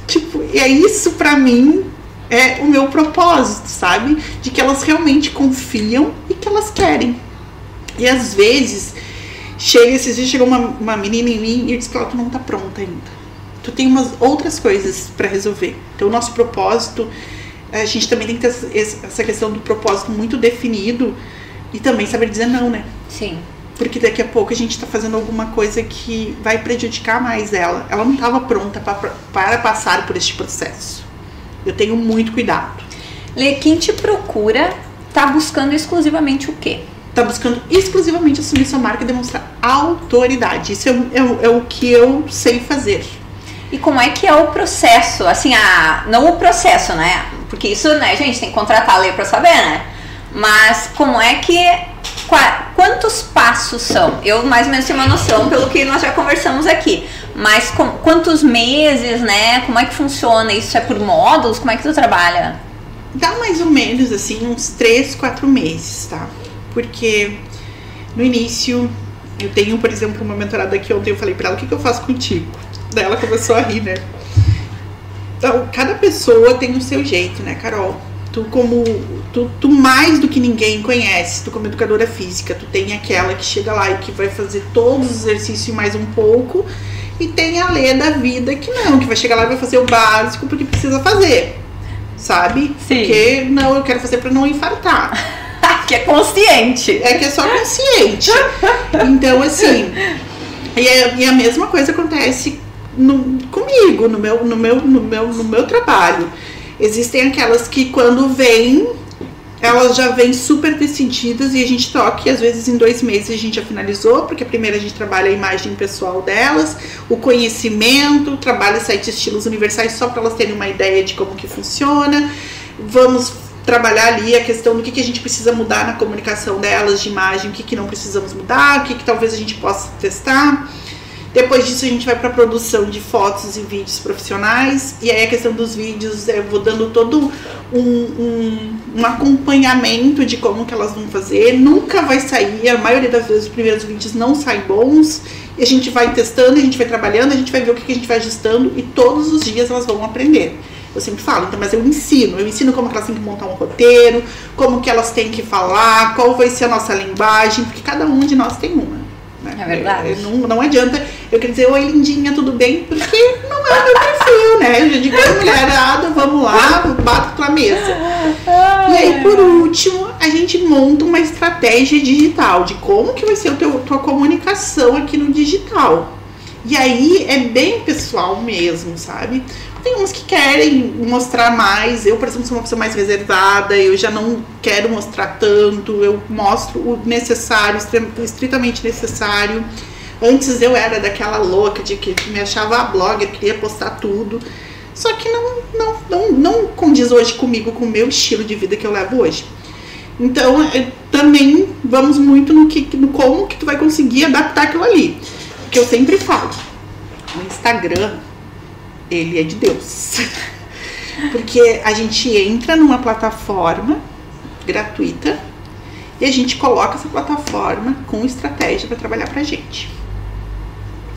Tipo, e é isso pra mim é o meu propósito, sabe? De que elas realmente confiam e que elas querem. E às vezes, chega esses dias, chegou uma, uma menina em mim e eu disse pra ela, tu não tá pronta ainda. Tu tem umas outras coisas pra resolver. Então, o nosso propósito, a gente também tem que ter essa- questão do propósito muito definido e também saber dizer não, né? Sim. Porque daqui a pouco a gente tá fazendo alguma coisa que vai prejudicar mais ela. Ela não estava pronta pra- para passar por este processo. Eu tenho muito cuidado. Lê, quem te procura tá buscando exclusivamente o quê? Tá buscando exclusivamente assumir sua marca e demonstrar autoridade. Isso é, o- é é o que eu sei fazer. E como é que é o processo? Assim, a, não o processo, né? Porque isso, né, gente, tem que contratar a lei pra saber, né? Mas como é que. qua- quantos passos são? Eu mais ou menos tenho uma noção pelo que nós já conversamos aqui. Mas com- quantos meses, né? Como é que funciona? Isso é por módulos? Como é que tu trabalha? Dá mais ou menos assim uns 3, 4 meses, tá? Porque no início eu tenho, por exemplo, uma mentorada que ontem eu falei pra ela, o que, que eu faço contigo? Daí ela começou a rir, né? Então, cada pessoa tem o seu jeito, né, Carol? Tu como tu, tu mais do que ninguém conhece, tu como educadora física, tu tem aquela que chega lá e que vai fazer todos os exercícios e mais um pouco, e tem a lei da vida que não, que vai chegar lá e vai fazer o básico porque precisa fazer. Sabe? Sim. Porque não, eu quero fazer pra não infartar. que é consciente. É que é só consciente. Então, assim. E, é- e a mesma coisa acontece no- comigo, no meu, no, meu, no, meu, no meu trabalho. Existem aquelas que quando vêm, elas já vêm super decididas e a gente toca, e às vezes em dois meses a gente já finalizou, porque primeiro a gente trabalha a imagem pessoal delas, o conhecimento, trabalha sete estilos universais só para elas terem uma ideia de como que funciona. Vamos trabalhar ali a questão do que, que a gente precisa mudar na comunicação delas de imagem, o que, que não precisamos mudar, o que, que talvez a gente possa testar. Depois disso a gente vai para produção de fotos e vídeos profissionais e aí a questão dos vídeos eu vou dando todo um, um, um, acompanhamento de como que elas vão fazer. Nunca vai sair, a maioria das vezes os primeiros vídeos não saem bons. E a gente vai testando, a gente vai trabalhando, a gente vai ver o que, que a gente vai ajustando e todos os dias elas vão aprender. Eu sempre falo, então, mas eu ensino, eu ensino como elas têm que montar um roteiro, como que elas têm que falar, qual vai ser a nossa linguagem, porque cada um de nós tem uma. Né? É verdade. não, não adianta eu querer dizer, oi lindinha, tudo bem? Porque não é o meu perfil, né? Eu já digo, mulherada, vamos lá, bato tua mesa. E aí, por último, a gente monta uma estratégia digital de como que vai ser a tua comunicação aqui no digital. E aí é bem pessoal mesmo, sabe? Tem uns que querem mostrar mais. Eu, por exemplo, sou uma pessoa mais reservada, eu já não quero mostrar tanto, eu mostro o necessário, estritamente necessário. Antes eu era daquela louca de que me achava blogger, queria postar tudo. Só que não, não, não, não condiz hoje comigo, com o meu estilo de vida que eu levo hoje. Então, é, também vamos muito no, que, no como que tu vai conseguir adaptar aquilo ali. Que eu sempre falo. O Instagram ele é de Deus. Porque a gente entra numa plataforma gratuita e a gente coloca essa plataforma com estratégia para trabalhar pra gente.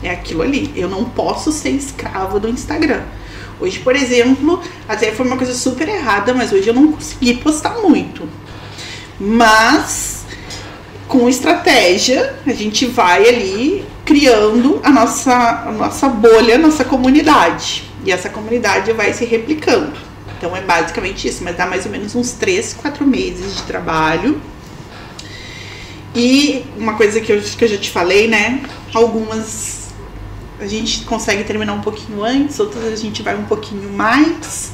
É aquilo ali. Eu não posso ser escrava do Instagram. Hoje, por exemplo, até foi uma coisa super errada, mas hoje eu não consegui postar muito. Mas com estratégia, a gente vai ali criando a nossa, a nossa bolha, a nossa comunidade. E essa comunidade vai se replicando. Então é basicamente isso, mas dá mais ou menos uns 3, 4 meses de trabalho. E uma coisa que eu, que eu já te falei, né? Algumas a gente consegue terminar um pouquinho antes, outras a gente vai um pouquinho mais.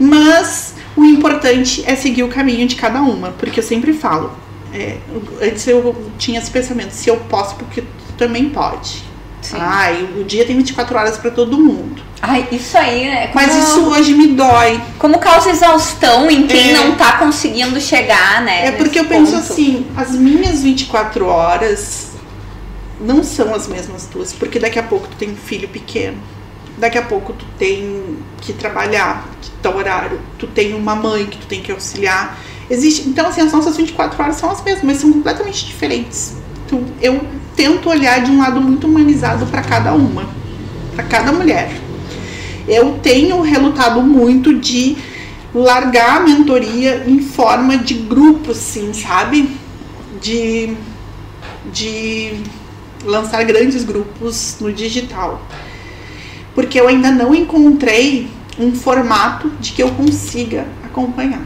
Mas o importante é seguir o caminho de cada uma, porque eu sempre falo. É, antes eu tinha esse pensamento, se eu posso, porque também pode. Sim. Ai, o dia tem 24 horas para todo mundo. Ai, isso aí, né? Como, Mas isso hoje me dói. Como causa exaustão em quem é, não tá conseguindo chegar, né? É porque eu ponto. penso assim, as minhas 24 horas não são as mesmas tuas, porque daqui a pouco tu tem um filho pequeno. Daqui a pouco tu tem que trabalhar, que tá horário, tu tem uma mãe que tu tem que auxiliar. Existe, então assim, as nossas 24 horas são as mesmas, mas são completamente diferentes. Então, eu tento olhar de um lado muito humanizado para cada uma, para cada mulher. Eu tenho relutado muito de largar a mentoria em forma de grupo, sim, sabe? De, de lançar grandes grupos no digital. Porque eu ainda não encontrei um formato de que eu consiga acompanhar.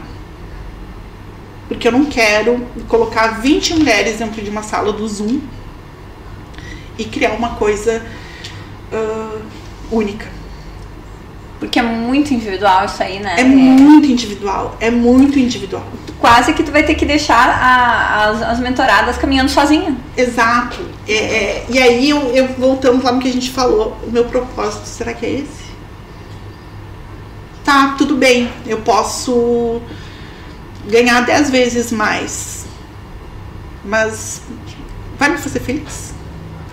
Porque eu não quero colocar 20 mulheres dentro de uma sala do Zoom e criar uma coisa uh, única. Porque é muito individual isso aí, né? É muito individual, é muito individual. Quase que tu vai ter que deixar a, as, as mentoradas caminhando sozinha. Exato. É, é, e aí eu, eu voltando lá no que a gente falou, o meu propósito, será que é esse? Tá, tudo bem, eu posso ganhar dez vezes mais. Mas vai me fazer feliz?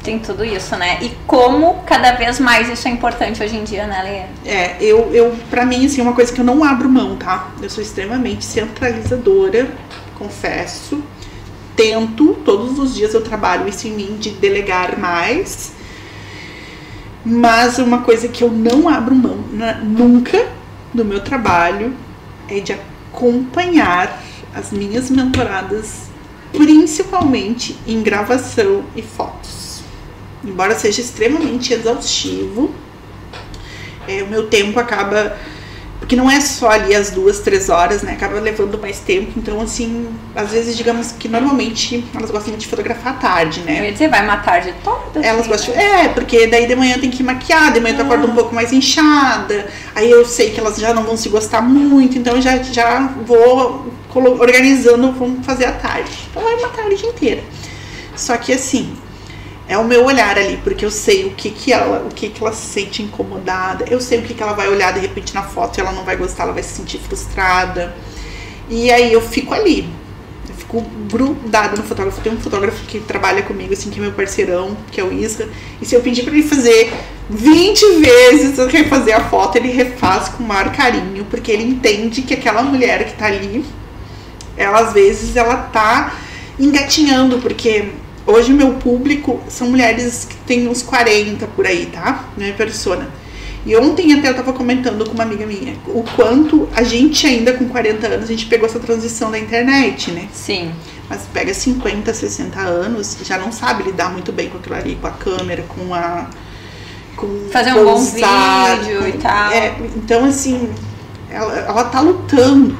Tem tudo isso, né? E como cada vez mais isso é importante hoje em dia, né, Lê? É, eu, eu pra mim, assim, é uma coisa que eu não abro mão, tá? Eu sou extremamente centralizadora, confesso. Tento, todos os dias eu trabalho isso em mim de delegar mais. Mas uma coisa que eu não abro mão né, nunca no meu trabalho é de acompanhar as minhas mentoradas, principalmente em gravação e fotos embora seja extremamente exaustivo, é, o meu tempo acaba. Porque não é só ali as duas, três horas, né? Acaba levando mais tempo. Então, assim, às vezes, digamos que normalmente elas gostam de fotografar à tarde, né? Dizer, vai uma tarde toda. Elas assim, gostam. Né? É, porque daí de manhã tem que maquiar, de manhã tu acorda um pouco mais inchada. Aí eu sei que elas já não vão se gostar muito, então eu já, já vou organizando, vamos fazer à tarde. Então é uma tarde inteira. Só que assim, é o meu olhar ali, porque eu sei o que que ela, o que que ela se sente incomodada, eu sei o que que ela vai olhar de repente na foto e ela não vai gostar, ela vai se sentir frustrada. E aí eu fico ali. fico grudada no fotógrafo. Tem um fotógrafo que trabalha comigo, assim, que é meu parceirão, que é o Isra. E se eu pedir pra ele fazer 20 vezes eu refazer a foto, ele refaz com o maior carinho, porque ele entende que aquela mulher que tá ali, ela às vezes ela tá engatinhando, porque hoje meu público são mulheres que têm uns 40 por aí, tá? Minha persona. E ontem até eu tava comentando com uma amiga minha o quanto a gente ainda com 40 anos, a gente pegou essa transição da internet, né? Sim. Mas pega 50, 60 anos, já não sabe lidar muito bem com aquilo ali, com a câmera, com a. Com Fazer um bom vídeo com- e tal. É, então, assim, ela, ela tá lutando.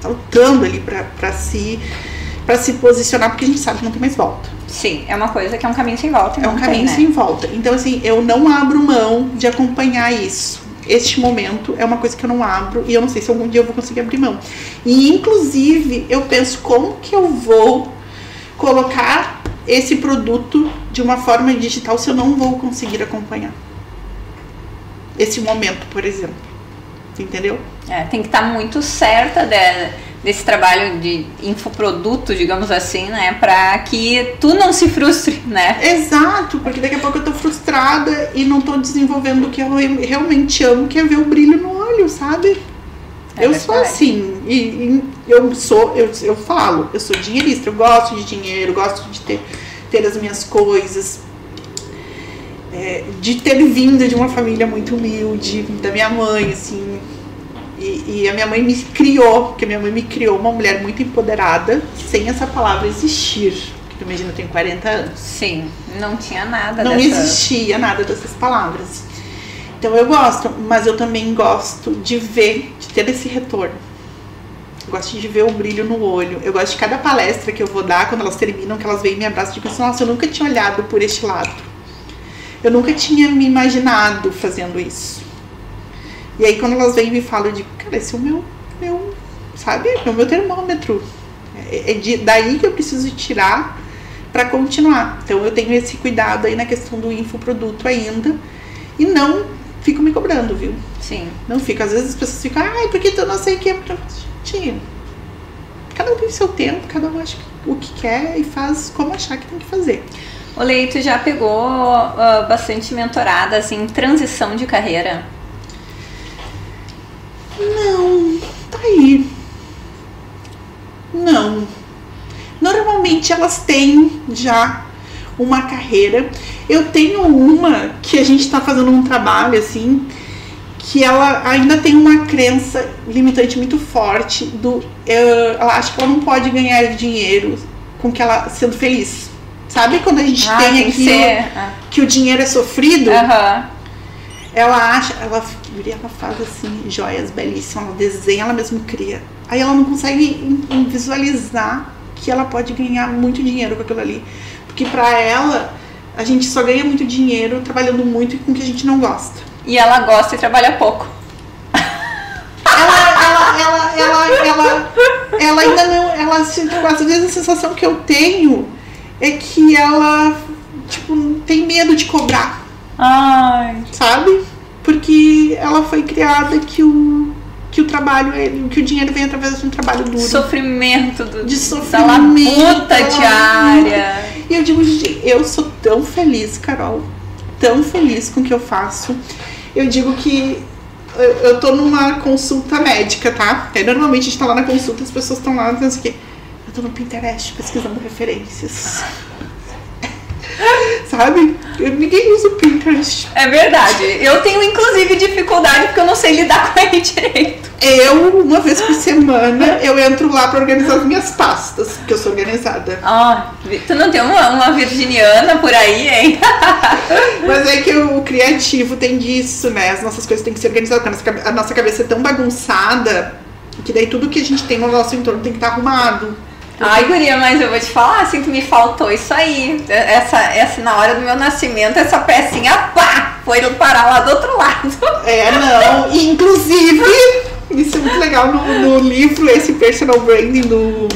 Tá lutando ali pra, pra, se, pra se posicionar, porque a gente sabe que não tem mais volta. Sim, é uma coisa que é um caminho sem volta. É um caminho tem, né? sem volta. Então, assim, eu não abro mão de acompanhar isso. Este momento é uma coisa que eu não abro e eu não sei se algum dia eu vou conseguir abrir mão. E, inclusive, eu penso como que eu vou colocar esse produto de uma forma digital se eu não vou conseguir acompanhar. Esse momento, por exemplo. Entendeu? É, tem que estar muito certa de- desse trabalho de infoproduto, digamos assim, né? Pra que tu não se frustre, né? Exato, porque daqui a pouco eu tô frustrada e não tô desenvolvendo o que eu re- realmente amo, que é ver o brilho no olho, sabe? É eu sou assim, e, e eu sou, eu, eu falo, eu sou dinheirista, eu gosto de dinheiro, gosto de ter, ter as minhas coisas, é, de ter vindo de uma família muito humilde, da minha mãe, assim. E, e a minha mãe me criou, porque minha mãe me criou uma mulher muito empoderada, sem essa palavra existir. Porque tu imagina, eu tenho 40 anos. Sim, não tinha nada Não dessa... existia nada dessas palavras. Então eu gosto, mas eu também gosto de ver, de ter esse retorno. Eu gosto de ver o brilho no olho. Eu gosto de cada palestra que eu vou dar, quando elas terminam, que elas vêm e me abraçam e dizem assim, nossa, eu nunca tinha olhado por este lado. Eu nunca tinha me imaginado fazendo isso. E aí quando elas vêm e me falam, eu digo, cara, esse é o meu, meu sabe, é o meu termômetro. É, é de, daí que eu preciso tirar para continuar. Então eu tenho esse cuidado aí na questão do infoproduto ainda. E não fico me cobrando, viu? Sim. Não fico. Às vezes as pessoas ficam, ai, porque tu não sei o que. Gente, cada um tem seu tempo, cada um acha o que quer e faz como achar que tem que fazer. O Leito já pegou ah, bastante mentorada, assim, em transição de carreira. Não, tá aí. Não. Normalmente elas têm já uma carreira. Eu tenho uma que a gente tá fazendo um trabalho assim, que ela ainda tem uma crença limitante muito forte do eh, ela acha que ela não pode ganhar dinheiro com que ela sendo feliz. Sabe quando a gente Ah, tem tem que ah, que o dinheiro é sofrido? Aham. Ela acha, ela, ela faz assim, joias belíssimas, ela desenha, ela mesma cria. Aí ela não consegue visualizar que ela pode ganhar muito dinheiro com aquilo ali. Porque pra ela, a gente só ganha muito dinheiro trabalhando muito e com o que a gente não gosta. E ela gosta e trabalha pouco. Ela, ela, ela, ela, ela, ela ainda não, ela às vezes a sensação que eu tenho é que ela, tipo, tem medo de cobrar. Ai. sabe? Porque ela foi criada que o que o trabalho, que o dinheiro vem através de um trabalho duro. Sofrimento do, De sofrimento, da diária. E eu digo, gente, eu sou tão feliz, Carol, tão feliz com o que eu faço. Eu digo que eu, eu tô numa consulta médica, tá? Aí, normalmente a gente tá lá na consulta, as pessoas estão lá, não sei o quê. Eu tô no Pinterest pesquisando referências. Sabe? Ninguém usa o Pinterest. É verdade. Eu tenho, inclusive, dificuldade porque eu não sei lidar com ele direito. Eu, uma vez por semana, eu entro lá pra organizar as minhas pastas, porque eu sou organizada. Ah, tu não tem uma, uma virginiana por aí, hein? Mas é que o criativo tem disso, né? As nossas coisas têm que ser organizadas, porque a nossa cabe- a nossa cabeça é tão bagunçada que daí tudo que a gente tem no nosso entorno tem que estar arrumado. Ai, guria, mas eu vou te falar, assim, que me faltou isso aí. Essa, essa, na hora do meu nascimento, essa pecinha, pá, foi parar lá do outro lado. É, não. Inclusive, isso é muito legal no, no livro, esse personal branding do,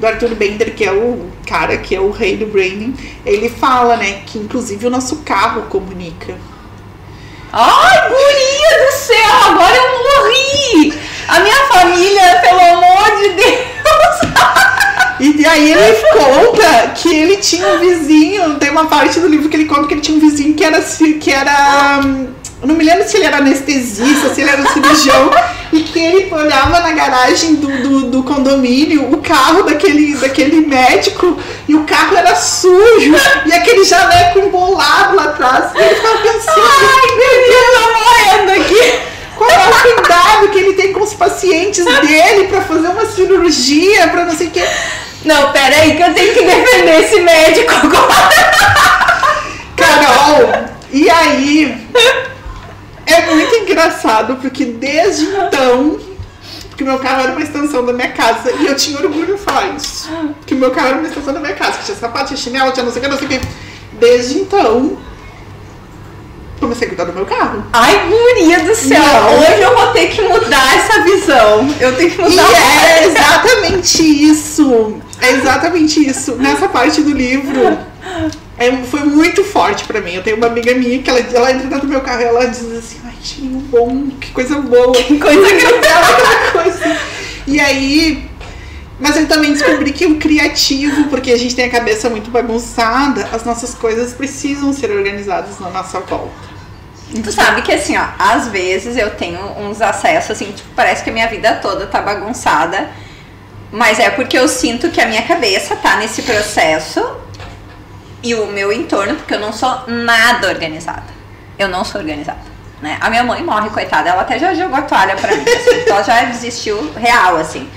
do Arthur Bender, que é o cara que é o rei do branding. Ele fala, né, que inclusive o nosso carro comunica. Ai, guria do céu, agora eu morri! A minha família, pelo amor de Deus! Aí ele conta que ele tinha um vizinho, tem uma parte do livro que ele conta que ele tinha um vizinho que era que era hum, não me lembro se ele era anestesista, se ele era cirurgião, e que ele olhava na garagem do, do, do, condomínio o carro daquele, daquele médico e o carro era sujo e aquele jaleco embolado lá atrás. E ele ficava pensando: ai, meu Deus, eu tô morrendo aqui. Qual é o cuidado que ele tem com os pacientes dele para fazer uma cirurgia, para não sei o quê? Não, pera aí que eu tenho que defender esse médico agora. Carol, e aí? É muito engraçado, porque desde então. Porque meu carro era uma extensão da minha casa. E eu tinha orgulho de falar isso. Que meu carro era uma extensão da minha casa. Que tinha sapato, tinha chinelo, tinha não sei o que, não sei o que. Desde então, comecei a cuidar do meu carro. Ai, guria do céu! Não. Hoje eu vou ter que mudar essa visão. Eu tenho que mudar. E é exatamente isso. É exatamente isso. Nessa parte do livro, é, foi muito forte pra mim. Eu tenho uma amiga minha que ela, ela entra dentro do meu carro e ela diz assim, ai, cheirinho bom, que coisa boa. Que coisa aquela coisa. E aí. Mas eu também descobri que o criativo, porque a gente tem a cabeça muito bagunçada, as nossas coisas precisam ser organizadas na nossa volta. Tu sabe que assim, ó, às vezes eu tenho uns acessos assim, tipo, parece que a minha vida toda tá bagunçada. Mas é porque eu sinto que a minha cabeça tá nesse processo e o meu entorno, porque eu não sou nada organizada. Eu não sou organizada. Né? A minha mãe morre, coitada, ela até já jogou a toalha pra mim, assim, ela já desistiu real, assim.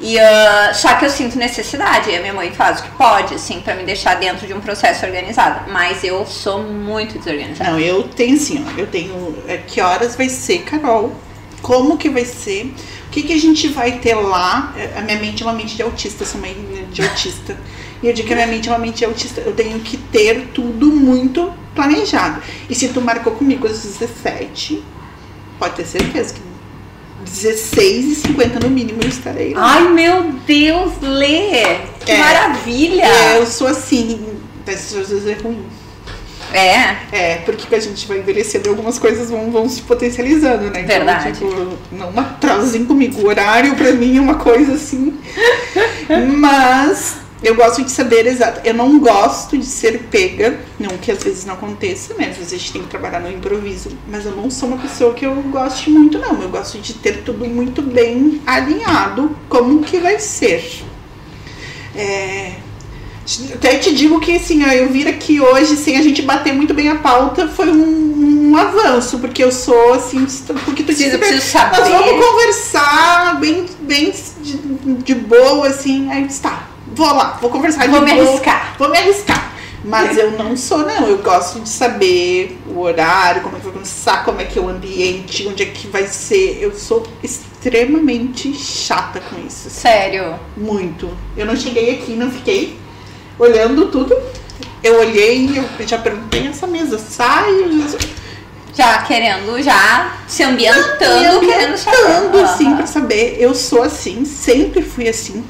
E, uh, só que eu sinto necessidade, e a minha mãe faz o que pode, assim, para me deixar dentro de um processo organizado. Mas eu sou muito desorganizada. Não, eu tenho assim, ó, eu tenho. É, que horas vai ser, Carol? Como que vai ser? O que, que a gente vai ter lá? É, a minha mente é uma mente de autista, sou mãe de autista. E eu digo que a minha mente é uma mente autista. Eu tenho que ter tudo muito planejado. E se tu marcou comigo às 17, pode ter certeza que 16 e 50 no mínimo eu estarei lá. Ai, meu Deus, Lê! Que é, maravilha! É, eu sou assim, às vezes é ruim. É? É, porque a gente vai envelhecendo e algumas coisas vão, vão se potencializando, né? Então, Verdade. Tipo, não atrasozinho comigo. O horário pra mim é uma coisa assim. Mas eu gosto de saber exato. Eu não gosto de ser pega, não que às vezes não aconteça, né? Às vezes a gente tem que trabalhar no improviso, mas eu não sou uma pessoa que eu goste muito, não. Eu gosto de ter tudo muito bem alinhado, como que vai ser. É... Até te digo que assim, ó, eu vir aqui hoje sem a gente bater muito bem a pauta foi um, um avanço, porque eu sou assim, porque tu disse, nós vamos conversar bem, bem de, de boa, assim, aí está vou lá, vou conversar vou me arriscar. Vou me arriscar. Mas eu não sou, não. Eu gosto de saber o horário, como é que vai começar, como é que é o ambiente, onde é que vai ser. Eu sou extremamente chata com isso. Sério? Muito. Eu não cheguei aqui, não fiquei olhando tudo. Eu olhei e eu já perguntei essa mesa, sai. Já querendo, já se ambientando, ambientando, querendo saber. assim, pra saber. Eu sou assim, sempre fui assim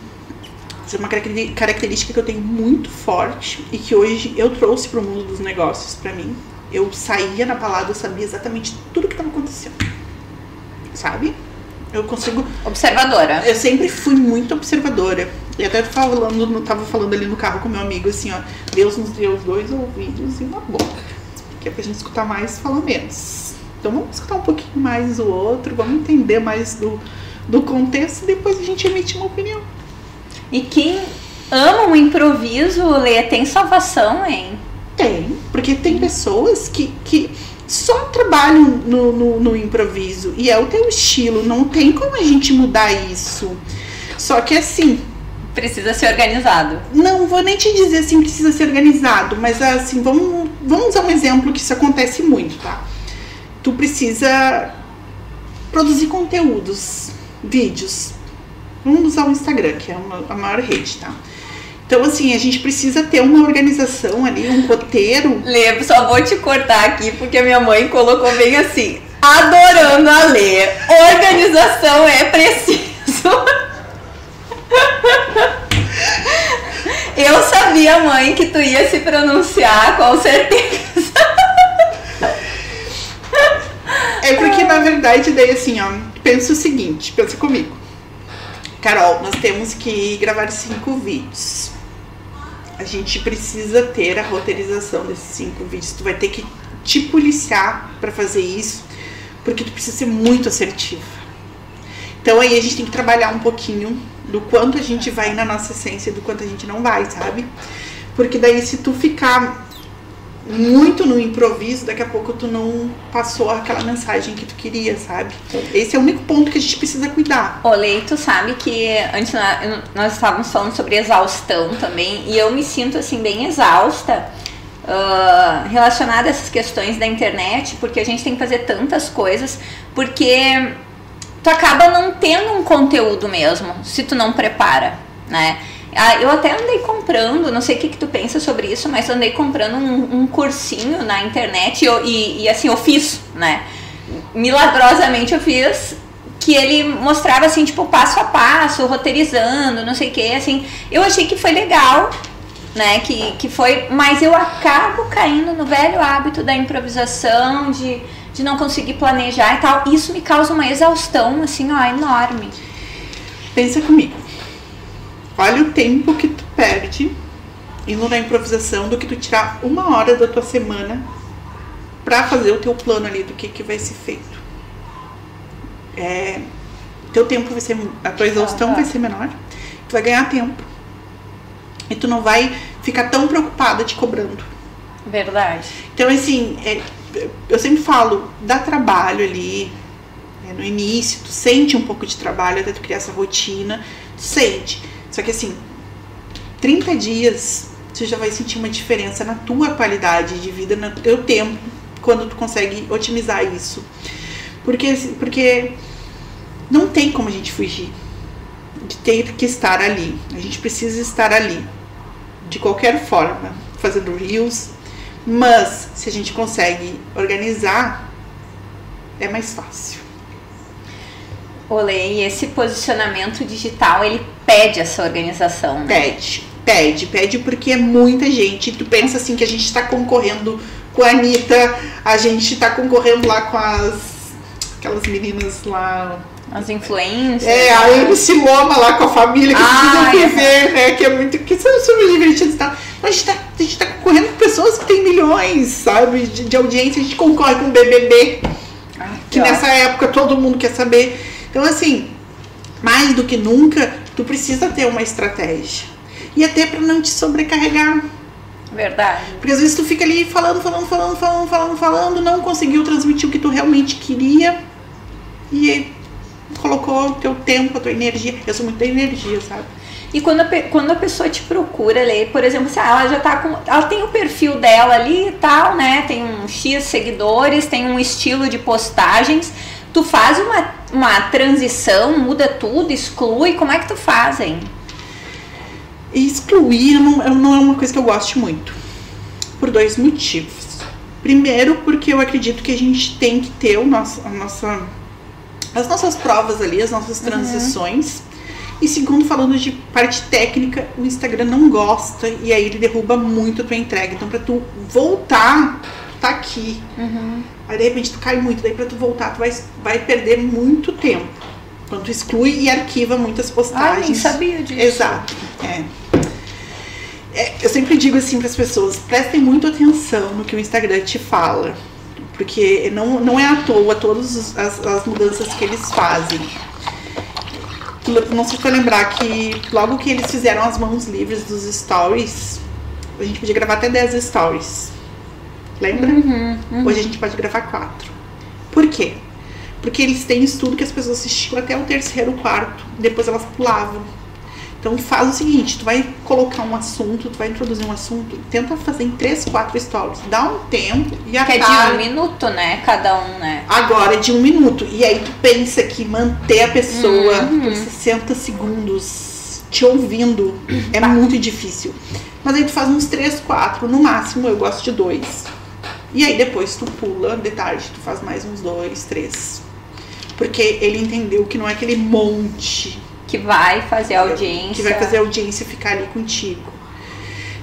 isso é uma característica que eu tenho muito forte e que hoje eu trouxe para o mundo dos negócios para mim. Eu saía na palavra, eu sabia exatamente tudo que estava acontecendo. Sabe? Eu consigo. Observadora. Eu sempre fui muito observadora. E até falando, tava falando ali no carro com meu amigo assim, ó. Deus nos deu os dois ouvidos e uma boca. Que é pra gente escutar mais e falar menos. Então vamos escutar um pouquinho mais o outro, vamos entender mais do, do contexto e depois a gente emite uma opinião. E quem ama o improviso, Lê, tem salvação, hein? Tem, porque tem pessoas que, que só trabalham no, no, no, improviso e é o teu estilo, não tem como a gente mudar isso. Só que assim. Precisa ser organizado. Não vou nem te dizer assim, precisa ser organizado, mas assim, vamos, vamos usar um exemplo que isso acontece muito, tá? Tu precisa produzir conteúdos, vídeos. Vamos usar o Instagram, que é uma, a maior rede, tá? Então, assim, a gente precisa ter uma organização ali, um roteiro. Lê, só vou te cortar aqui, porque a minha mãe colocou bem assim, adorando a ler. Organização é preciso. Eu sabia, mãe, que tu ia se pronunciar, com certeza. É porque, na verdade, daí assim, ó, pensa o seguinte, pensa comigo. Carol, nós temos que gravar cinco vídeos. A gente precisa ter a roteirização desses cinco vídeos. Tu vai ter que te policiar para fazer isso, porque tu precisa ser muito assertiva. Então aí a gente tem que trabalhar um pouquinho do quanto a gente vai na nossa essência e do quanto a gente não vai, sabe? Porque daí se tu ficar muito no improviso, daqui a pouco tu não passou aquela mensagem que tu queria, sabe? Esse é o único ponto que a gente precisa cuidar. Olê, tu sabe que antes nós estávamos falando sobre exaustão também, e eu me sinto assim bem exausta. Uh, relacionada a essas questões da internet, porque a gente tem que fazer tantas coisas, porque tu acaba não tendo um conteúdo mesmo, se tu não prepara, né? Ah, eu até andei comprando, não sei o que, que tu pensa sobre isso, mas andei comprando um, um cursinho na internet e, e, e, assim, eu fiz, né? Milagrosamente eu fiz que ele mostrava assim, tipo, passo a passo, roteirizando, não sei o que, assim. Eu achei que foi legal, né? Que, que foi, mas eu acabo caindo no velho hábito da improvisação, de, de não conseguir planejar e tal. Isso me causa uma exaustão, assim, ó, enorme. Pensa comigo Olha o tempo que tu perde indo na improvisação do que tu tirar uma hora da tua semana para fazer o teu plano ali do que, que vai ser feito. É, teu tempo vai ser. A tua exaustão vai ser menor, tu vai ganhar tempo. E tu não vai ficar tão preocupada te cobrando. Verdade. Então, assim, é, eu sempre falo, dá trabalho ali. É, no início, tu sente um pouco de trabalho até tu criar essa rotina. Tu sente só que assim, 30 dias você já vai sentir uma diferença na tua qualidade de vida, no teu tempo, quando tu consegue otimizar isso. Porque, porque não tem como a gente fugir de ter que estar ali. A gente precisa estar ali, de qualquer forma, fazendo reels. Mas se a gente consegue organizar, é mais fácil. Olê, e esse posicionamento digital, ele pede essa organização, né? Pede, pede, pede porque é muita gente. Tu pensa assim que a gente está concorrendo com a Anitta, a gente está concorrendo lá com as aquelas meninas lá. As influências. É, a MC Loma lá com a família que ah, precisam viver, né? Que é muito. Que são super divertidos e tal. A gente, tá, a gente tá concorrendo com pessoas que têm milhões, sabe? De, de audiência. A gente concorre com o BBB. Ah, que, que nessa época todo mundo quer saber. Então, assim, mais do que nunca, tu precisa ter uma estratégia. E até para não te sobrecarregar. Verdade. Porque às vezes tu fica ali falando, falando, falando, falando, falando, falando, não conseguiu transmitir o que tu realmente queria e colocou o teu tempo, a tua energia. Eu sou muito da energia, sabe? E quando a, quando a pessoa te procura, ler, por exemplo, se ela já tá com. Ela tem o perfil dela ali e tal, né? Tem um X seguidores, tem um estilo de postagens tu faz uma, uma transição, muda tudo, exclui, como é que tu faz, hein? Excluir não, não é uma coisa que eu goste muito, por dois motivos. Primeiro, porque eu acredito que a gente tem que ter o nosso, a nossa, as nossas provas ali, as nossas uhum. transições. Uhum. E segundo, falando de parte técnica, o Instagram não gosta e aí ele derruba muito a tua entrega. Então, para tu voltar, tá aqui. Uhum. Aí de repente tu cai muito, daí pra tu voltar tu vai, vai perder muito tempo. Quando tu exclui e arquiva muitas postagens. Ah, nem sabia disso. Exato. É. É, eu sempre digo assim para as pessoas, prestem muito atenção no que o Instagram te fala. Porque não, não é à toa todas as, as mudanças que eles fazem. Não se for lembrar que logo que eles fizeram as mãos livres dos stories, a gente podia gravar até 10 stories. Lembra? Uhum, uhum. Hoje a gente pode gravar quatro. Por quê? Porque eles têm estudo que as pessoas assistiam até o terceiro, quarto, depois elas pulavam. Então faz o seguinte, tu vai colocar um assunto, tu vai introduzir um assunto, tenta fazer em três, quatro stories, dá um tempo e a Que é de um minuto, né? Cada um, né? Agora é de um minuto. E aí tu pensa que manter a pessoa uhum. por 60 segundos te ouvindo é tá. muito difícil. Mas aí tu faz uns três, quatro, no máximo eu gosto de dois. E aí depois tu pula de tarde, tu faz mais uns dois, três. Porque ele entendeu que não é aquele monte que vai fazer audiência. Que vai fazer audiência ficar ali contigo.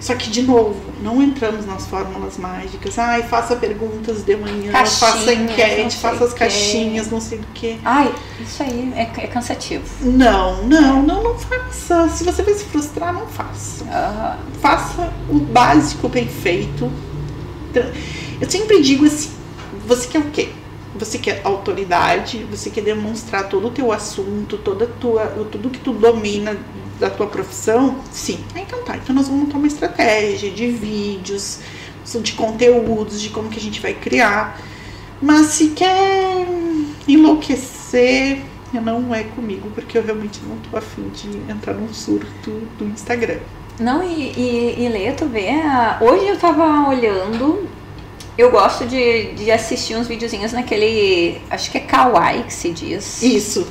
Só que, de novo, não entramos nas fórmulas mágicas. Ai, faça perguntas de manhã, Caixinhas, faça enquete, faça as caixinhas, não sei o quê. Ai, isso aí é, é cansativo. Não, não, não, não faça. Se você vai se frustrar, não faça. Aham. Faça o básico bem feito. Eu sempre digo assim, você quer o quê? Você quer autoridade, você quer demonstrar todo o teu assunto, toda tua, tudo que tu domina da tua profissão? Sim. Ah, Então tá, então nós vamos montar uma estratégia de vídeos, de conteúdos, de como que a gente vai criar. Mas se quer enlouquecer, não é comigo, porque eu realmente não tô afim de entrar num surto do Instagram. Não, e, e, e Lê, tu vê, hoje eu tava olhando, eu gosto de, de assistir uns videozinhos naquele, acho que é Kawaii que se diz. Isso.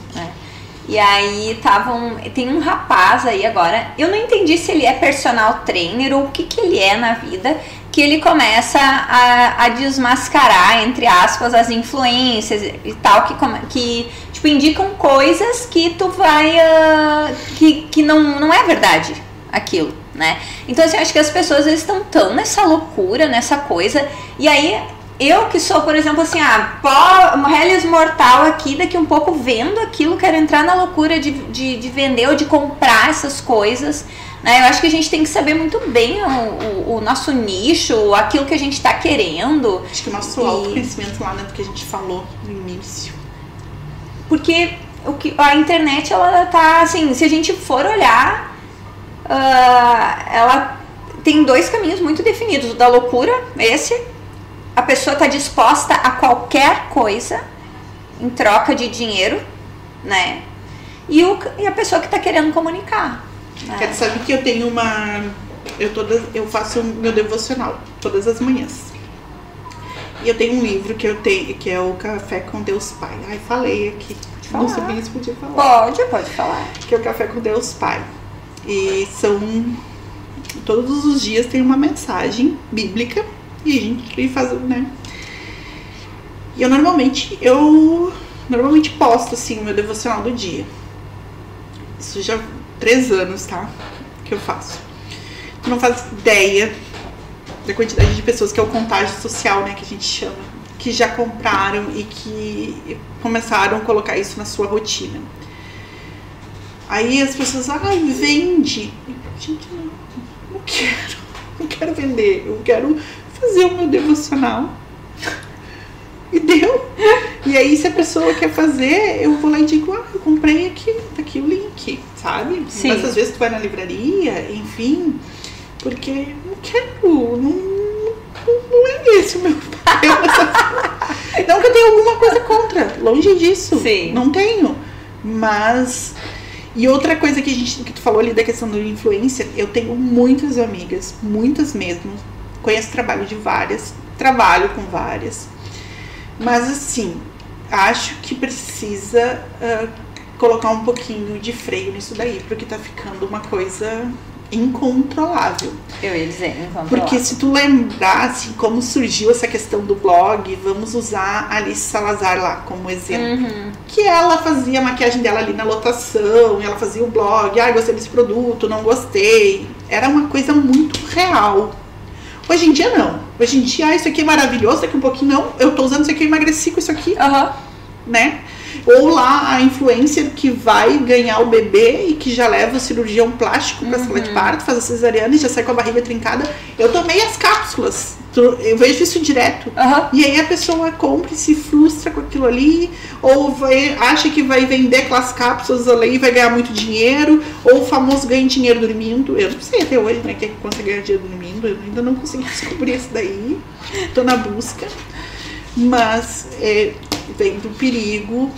E aí tavam, tem um rapaz aí agora, eu não entendi se ele é personal trainer ou o que que ele é na vida, que ele começa a, a desmascarar, entre aspas, as influências e tal, que, que tipo, indicam coisas que tu vai, ah, que, que não, não é verdade aquilo, né? Então assim, eu acho que as pessoas estão tão nessa loucura, nessa coisa, e aí eu que sou, por exemplo, assim, ah, pó, Hellis mortal aqui, daqui um pouco vendo aquilo, quero entrar na loucura de, de, de vender ou de comprar essas coisas. Né? Eu acho que a gente tem que saber muito bem o, o, o nosso nicho, aquilo que a gente está querendo. Acho que o nosso E- autoconhecimento lá, né, do que a gente falou no início. Porque o que, a internet, ela tá assim, se a gente for olhar, ah, ela tem dois caminhos muito definidos. O da loucura, esse, a pessoa tá disposta a qualquer coisa em troca de dinheiro, né? E, o, e a pessoa que tá querendo comunicar. né? Quer saber que eu tenho uma. Eu, todas, eu faço meu devocional todas as manhãs. E eu tenho um livro que eu tenho, que é o Café com Deus Pai. Ai, falei aqui. Não sabia se podia falar. Pode, pode falar. Que é o Café com Deus Pai. E são. Todos os dias tem uma mensagem bíblica e a gente faz, né? E eu normalmente, eu normalmente posto assim o meu devocional do dia. Isso já três anos, tá? Que eu faço. Tu não faz ideia da quantidade de pessoas que é o contágio social, né? Que a gente chama. Que já compraram e que começaram a colocar isso na sua rotina. Aí as pessoas, ai, vende. Eu, Gente, não, não quero. Não quero vender. Eu quero fazer o meu devocional. E deu. E aí, se a pessoa quer fazer, eu vou lá e digo, ah, eu comprei aqui, tá aqui o link, sabe? Sim. Mas às vezes tu vai na livraria, enfim, porque não quero, não, não, é esse o meu papel. não que eu tenha alguma coisa contra, longe disso. Sim. Não tenho. Mas. E outra coisa que a gente que tu falou ali da questão do influencer, eu tenho muitas amigas, muitas mesmo. Conheço trabalho de várias, trabalho com várias. Mas assim, acho que precisa ah, colocar um pouquinho de freio nisso daí, porque tá ficando uma coisa incontrolável. Eu ia dizer, então, Porque se tu lembrar assim, como surgiu essa questão do blog, vamos usar a Alice Salazar lá como exemplo. Uhum. Que ela fazia a maquiagem dela ali na lotação, ela fazia o blog, ai, gostei desse produto, não gostei. Era uma coisa muito real. Hoje em dia não. Hoje em dia, ah, isso aqui é maravilhoso, daqui um pouquinho não, eu tô usando isso aqui, eu emagreci com isso aqui, Aham. né? Ou lá a influencer que vai ganhar o bebê e que já leva o cirurgião plástico pra sala de parto, faz a cesariana e já sai com a barriga trincada. Eu tomei as cápsulas. Eu vejo isso direto. Aham. E aí a pessoa compra e se frustra com aquilo ali, ou vai, acha que vai vender aquelas cápsulas ali e vai ganhar muito dinheiro, ou o famoso ganha dinheiro dormindo. Eu não sei até hoje, né, que consegue ganhar dinheiro dormindo, eu ainda não consegui descobrir isso daí. Tô na busca. Mas é, vem do perigo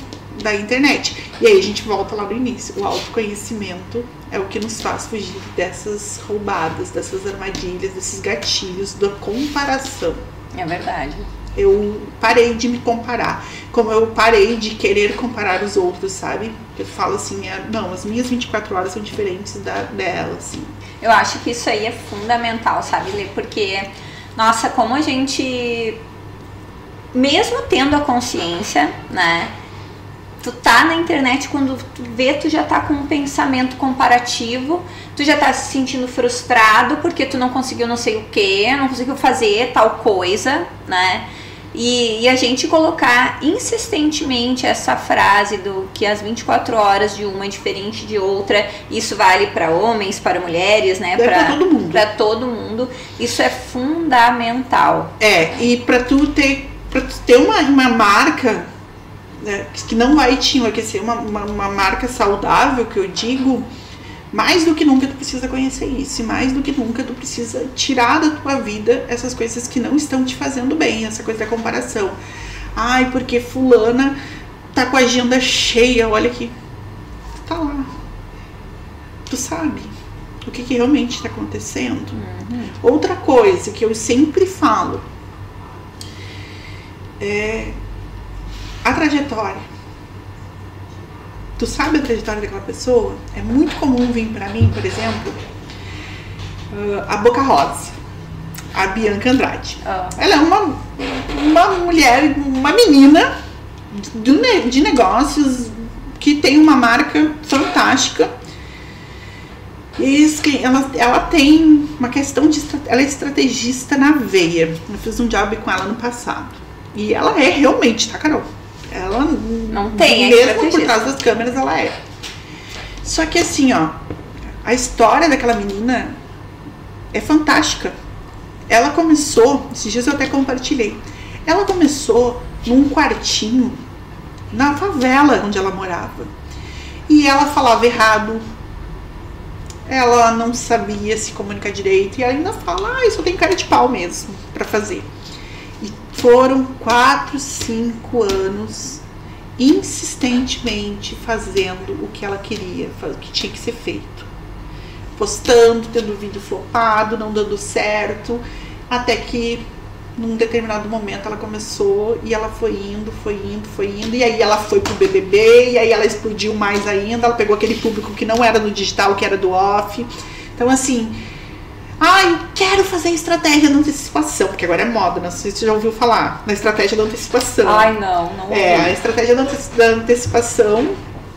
da internet. E aí a gente volta lá no início. O autoconhecimento é o que nos faz fugir dessas roubadas, dessas armadilhas, desses gatilhos da comparação É verdade. eu parei de me comparar. Como eu parei de querer comparar os outros, sabe? Eu falo assim, é, não, as minhas 24 horas são diferentes da dela, assim. Eu acho que isso aí é fundamental, sabe, Lê? Porque, nossa, como a gente, mesmo tendo a consciência, né? Tu tá na internet, quando tu vê, tu já tá com um pensamento comparativo, tu já tá se sentindo frustrado porque tu não conseguiu não sei o que, não conseguiu fazer tal coisa, né? E, e, a gente colocar insistentemente essa frase do que as 24 horas de uma é diferente de outra, isso vale para homens, para mulheres, né? Para todo mundo. Para todo mundo. Isso é fundamental. É, e para tu ter, pra tu ter uma, uma marca né, que não vai te enlouquecer, uma, uma, uma marca saudável, que eu digo, mais do que nunca tu precisa conhecer isso, e mais do que nunca tu precisa tirar da tua vida essas coisas que não estão te fazendo bem, essa coisa da comparação. Ai, porque fulana tá com a agenda cheia, olha aqui. Tá lá. Tu sabe o que, que realmente está acontecendo. Uhum. Outra coisa que eu sempre falo é a trajetória tu sabe a trajetória daquela pessoa, é muito comum vir para mim, por exemplo, uh, a Boca Rosa, a Bianca Andrade. Oh. Ela é uma, uma mulher, uma menina de, de negócios que tem uma marca fantástica. E ela, ela tem uma questão de. Ela é estrategista na veia. Eu fiz um job com ela no passado. E ela é realmente, tá, Carol? Ela não tem, mesmo por trás das câmeras ela é. Só que assim, ó, a história daquela menina é fantástica. Ela começou, esses dias eu até compartilhei. Ela começou num quartinho na favela onde ela morava. E ela falava errado. Ela não sabia se comunicar direito e ainda fala, ah, isso tem cara de pau mesmo para fazer. Foram quatro, cinco anos insistentemente fazendo o que ela queria, o que tinha que ser feito. Postando, tendo vídeo flopado, não dando certo, até que num determinado momento ela começou e ela foi indo, foi indo, foi indo, e aí ela foi pro BBB, e aí ela explodiu mais ainda, ela pegou aquele público que não era do digital, que era do off. Então, assim, Ai, quero fazer estratégia da antecipação, porque agora é moda, não sei se você já ouviu falar na estratégia da antecipação. Ai, não, não ouvi. É, a estratégia da antecipação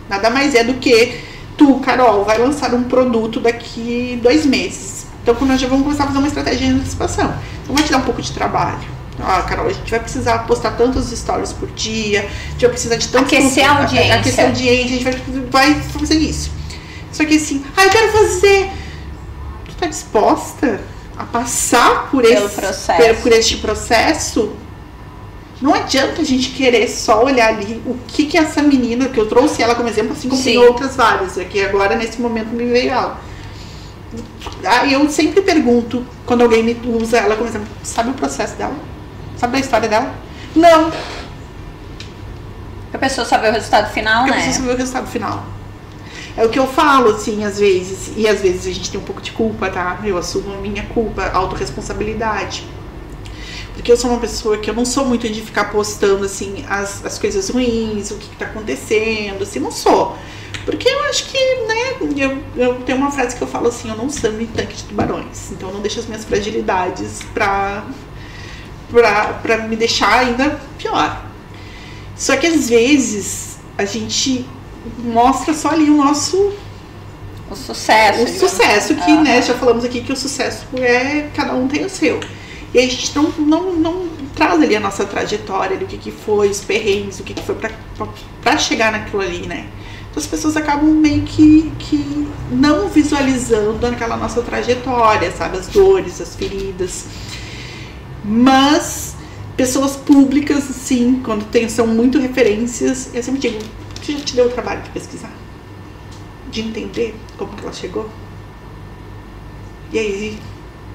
nada mais é do que tu, Carol, vai lançar um produto daqui dois meses. Então, nós já vamos começar a fazer uma estratégia de antecipação. Então, vai te dar um pouco de trabalho. Ah, Carol, a gente vai precisar postar tantos stories por dia, a gente vai precisar de tantos... Aquecer a audiência. Aquecer a audiência, a gente vai, vai fazer isso. Só que assim, ah, eu quero fazer está disposta a passar por esse, processo. por este processo, não adianta a gente querer só olhar ali o que que essa menina, que eu trouxe ela como exemplo, assim como Sim. tem outras várias, aqui agora nesse momento me veio ela. Aí eu sempre pergunto, quando alguém me usa ela como exemplo, sabe o processo dela? Sabe a história dela? Não. A pessoa sabe o resultado final, Porque né? A pessoa sabe o resultado final. É o que eu falo, assim, às vezes. E às vezes a gente tem um pouco de culpa, tá? Eu assumo a minha culpa, autorresponsabilidade. Porque eu sou uma pessoa que eu não sou muito de ficar postando, assim, as, as coisas ruins, o que, que tá acontecendo, assim, não sou. Porque eu acho que, né, eu, eu tenho uma frase que eu falo assim, eu não sou em tanque de tubarões. Então eu não deixo as minhas fragilidades pra, pra, pra me deixar ainda pior. Só que às vezes a gente mostra só ali o nosso o sucesso. O sucesso que, uhum. né, já falamos aqui que o sucesso é cada um tem o seu. E a gente não, não, não traz ali a nossa trajetória, ali, o que, que foi, os perrengues, o que, que foi para chegar naquilo ali, né? Então as pessoas acabam meio que, que não visualizando aquela nossa trajetória, sabe? As dores, as feridas. Mas pessoas públicas, sim, quando tem, são muito referências, eu sempre digo, você já te deu o trabalho de pesquisar? De entender como que ela chegou? E aí,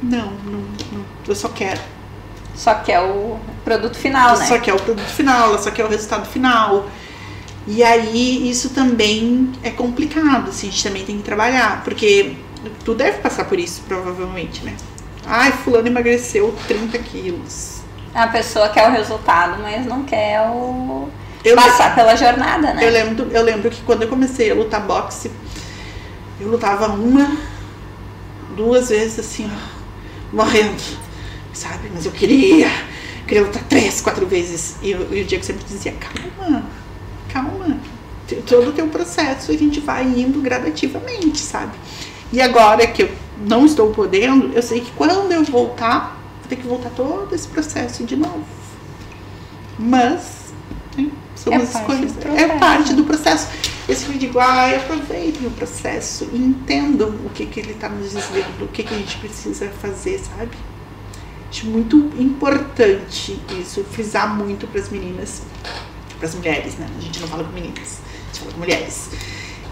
não, não, não eu só quero. Só quer o produto final, né? Só quer o produto final, ela só quer o resultado final. E aí isso também é complicado, assim, a gente também tem que trabalhar, porque tu deve passar por isso, provavelmente, né? Ai, fulano emagreceu 30 quilos. A pessoa quer o resultado, mas não quer o eu passar pela jornada, né? Eu lembro, eu lembro que quando eu comecei a lutar boxe, eu lutava uma, duas vezes assim, ó, morrendo, sabe? Mas eu queria, queria lutar três, quatro vezes. E, eu, e o Diego sempre dizia: calma, calma, todo o teu processo a gente vai indo gradativamente, sabe? E agora que eu não estou podendo, eu sei que quando eu voltar, vou ter que voltar todo esse processo de novo. Mas né, são É as do É processo. parte do processo. Esse que eu digo, ai, aproveitem o processo e entendam o que, que ele está nos dizendo, o que, que a gente precisa fazer, sabe? Acho muito importante isso, frisar muito para as meninas, para as mulheres, né? A gente não fala com meninas, a gente fala com mulheres.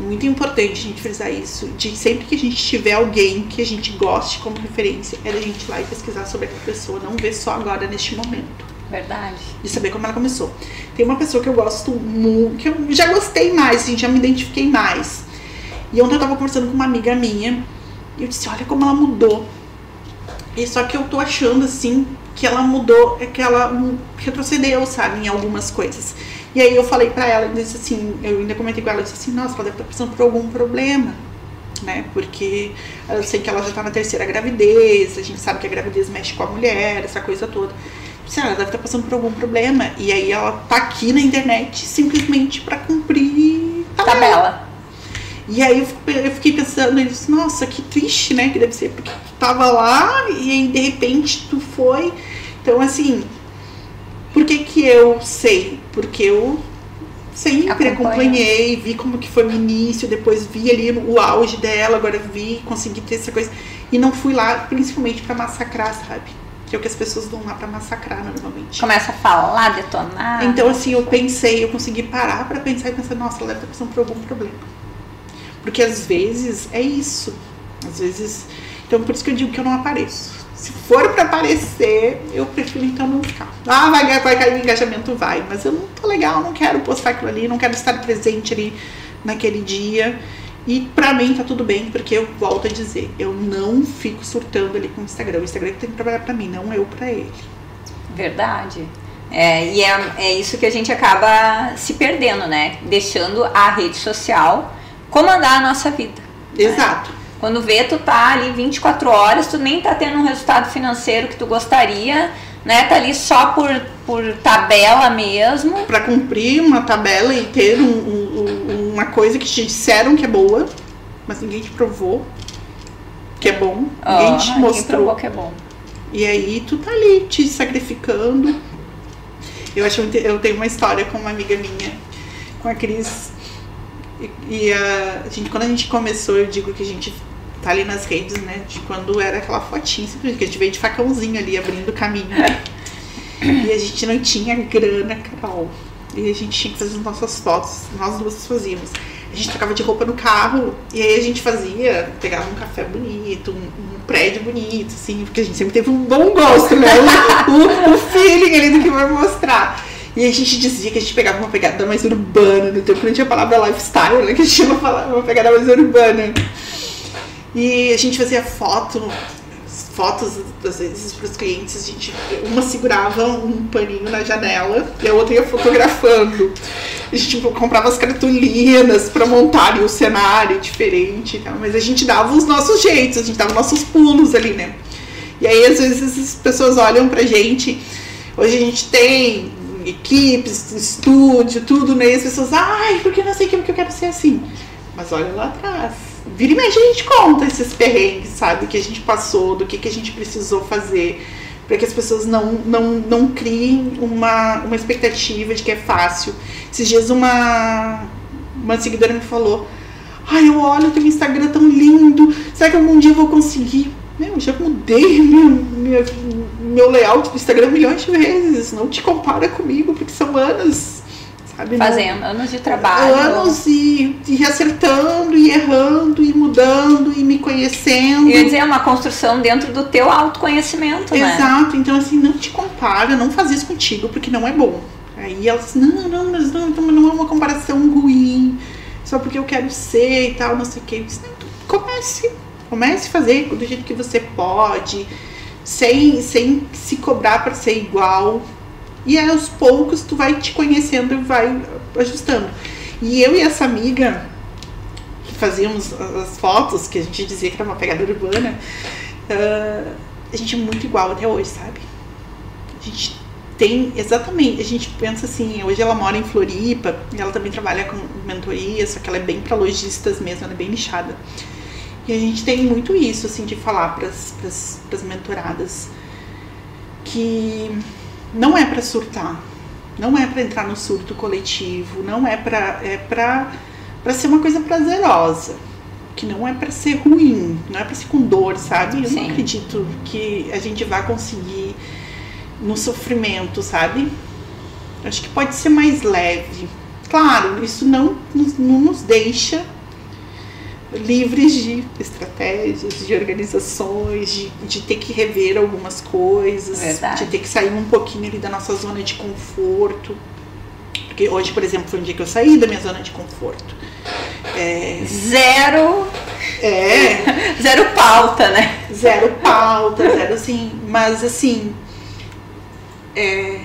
Muito importante a gente frisar isso, de sempre que a gente tiver alguém que a gente goste como referência, é da gente ir lá e pesquisar sobre aquela pessoa, não ver só agora neste momento Verdade. de saber como ela começou. Tem uma pessoa que eu gosto muito, que eu já gostei mais, assim, já me identifiquei mais. E ontem eu tava conversando com uma amiga minha e eu disse, olha como ela mudou. E só que eu tô achando assim que ela mudou, é que ela retrocedeu, sabe, em algumas coisas. E aí eu falei pra ela, eu disse assim, eu ainda comentei com ela, eu disse assim, nossa, ela deve estar passando por algum problema. Né? Porque eu sei que ela já tá na terceira gravidez, a gente sabe que a gravidez mexe com a mulher, essa coisa toda. Lá, ela deve estar passando por algum problema. E aí ela tá aqui na internet simplesmente pra cumprir tabela. Tabela. E aí eu fiquei pensando, eu disse, nossa, que triste, né? Que deve ser, porque tu tava lá e aí de repente tu foi. Então, assim, por que que eu sei? Porque eu sempre acompanhei, vi como que foi o início, depois vi ali o auge dela, agora vi, consegui ter essa coisa. E não fui lá, principalmente pra massacrar, sabe? Que é o que as pessoas vão lá pra massacrar normalmente. Começa a falar, detonar. Então, assim, eu pensei, eu consegui parar pra pensar e pensar, nossa, ela deve estar passando por algum problema. Porque às vezes é isso. Às vezes. Então, por isso que eu digo que eu não apareço. Se for pra aparecer, eu prefiro então não ficar. Ah, vai, vai cair o engajamento, vai. Mas eu não tô legal, não quero postar aquilo ali, não quero estar presente ali naquele dia. E pra mim tá tudo bem, porque eu volto a dizer, eu não fico surtando ali com o Instagram. O Instagram tem que trabalhar pra mim, não eu pra ele. Verdade. É, e é, é isso que a gente acaba se perdendo, né? Deixando a rede social comandar a nossa vida. Exato. Quando vê, tu tá ali 24 horas, tu nem tá tendo um resultado financeiro que tu gostaria, né? Tá ali só por, por tabela mesmo. Pra cumprir uma tabela e ter um- um- um- uma coisa que te disseram que é boa, mas ninguém te provou que é bom, ninguém Ó, te mostrou. que é bom. E aí tu tá ali te sacrificando. Eu acho eu tenho uma história com uma amiga minha, com a Cris. E, e a, gente, quando a gente começou, eu digo que a gente tá ali nas redes, né? De quando era aquela fotinha, simplesmente, que a gente veio de facãozinho ali abrindo caminho. e a gente não tinha grana, Carol. E a gente tinha que fazer as nossas fotos, nós duas fazíamos. A gente trocava de roupa no carro e aí a gente fazia, pegava um café bonito, um, um prédio bonito, assim, porque a gente sempre teve um bom gosto, né? O, o- o feeling ali do que vai mostrar. E a gente dizia que a gente pegava uma pegada mais urbana, no tempo não tinha a palavra lifestyle, né? Que a gente tinha uma, uma pegada mais urbana. E a gente fazia foto, fotos às vezes para os clientes, a gente, uma segurava um paninho na janela e a outra ia fotografando. A gente tipo, comprava as cartolinas para montar o cenário diferente e tal, mas a gente dava os nossos jeitos, a gente dava nossos pulos ali, né? E aí às vezes as pessoas olham pra gente, hoje a gente tem equipes, estúdio, tudo, né? E as pessoas, ai, porque não sei o que eu quero ser assim. Mas olha lá atrás. Vira e mexe, a gente conta esses perrengues, sabe? Que a gente passou, do que, que a gente precisou fazer. Para que as pessoas não, não, não criem uma, uma expectativa de que é fácil. Esses dias uma, uma seguidora me falou: Ai, eu olho teu Instagram tão lindo. Será que algum dia eu vou conseguir? Meu, eu já mudei meu, meu, meu layout do Instagram milhões de vezes. Não te compara comigo, porque são anos. Sabe? Não- Fazendo anos de trabalho. anos e, e acertando e errando e mudando e me conhecendo. Eu ia dizer, é uma construção dentro do teu autoconhecimento, né? Exato, então assim, não te compara, não faz isso contigo, porque não é bom. Aí elas, não, não, mas não, então não é uma comparação ruim, só porque eu quero ser e tal, não sei o que. Eu disse, não, então comece, comece a fazer do jeito que você pode, sem, sem se cobrar para ser igual. E aí, aos poucos tu vai te conhecendo e vai ajustando. E eu e essa amiga que fazíamos as fotos, que a gente dizia que era uma pegada urbana, ah, a gente é muito igual até hoje, sabe? A gente tem exatamente, a gente pensa assim, hoje ela mora em Floripa, e ela também trabalha com mentoria, só que ela é bem para lojistas mesmo, ela é bem lixada. E a gente tem muito isso, assim, de falar para as mentoradas que não é para surtar, não é para entrar no surto coletivo, não é para é para para ser uma coisa prazerosa, que não é para ser ruim, não é para ser com dor, sabe? Eu Sim. não acredito que a gente vá conseguir no sofrimento, sabe? Acho que pode ser mais leve. Claro, isso não, não nos deixa livres de estratégias, de organizações, de, de ter que rever algumas coisas, Verdade. de ter que sair um pouquinho ali da nossa zona de conforto. Porque hoje, por exemplo, foi um dia que eu saí da minha zona de conforto. É... Zero. É. zero pauta, né? Zero pauta, zero assim. Mas assim. É...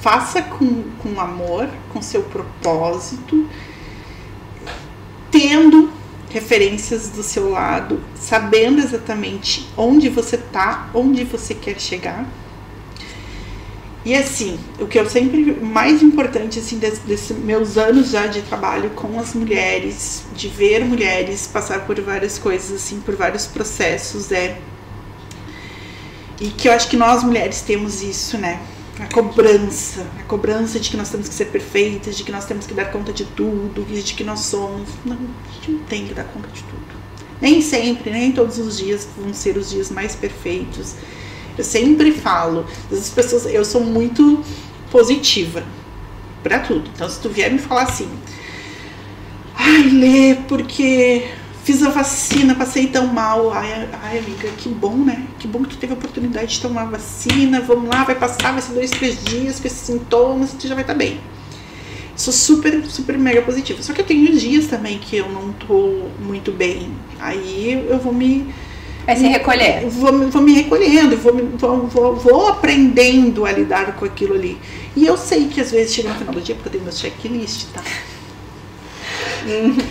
Faça com, com amor, com seu propósito tendo referências do seu lado, sabendo exatamente onde você tá, onde você quer chegar. E assim, o que eu sempre mais importante assim desses meus anos já de trabalho com as mulheres, de ver mulheres passar por várias coisas assim, por vários processos é e que eu acho que nós mulheres temos isso, né? A cobrança, a cobrança de que nós temos que ser perfeitas, de que nós temos que dar conta de tudo, de que nós somos. Não, a gente não tem que dar conta de tudo. Nem sempre, nem todos os dias vão ser os dias mais perfeitos. Eu sempre falo, as pessoas, eu sou muito positiva para tudo. Então, se tu vier me falar assim, ai, Lê, porque Fiz a vacina, passei tão mal. Ai, ai, amiga, que bom, né? Que bom que tu teve a oportunidade de tomar a vacina. Vamos lá, vai passar, vai ser dois, três dias com esses sintomas tu já vai estar tá bem. Sou super, super mega positiva. Só que eu tenho dias também que eu não tô muito bem. Aí eu vou me. Vai se recolher. Vou, vou me recolhendo, vou, vou, vou, vou aprendendo a lidar com aquilo ali. E eu sei que às vezes chega no final do dia, porque eu tenho meu checklist, tá?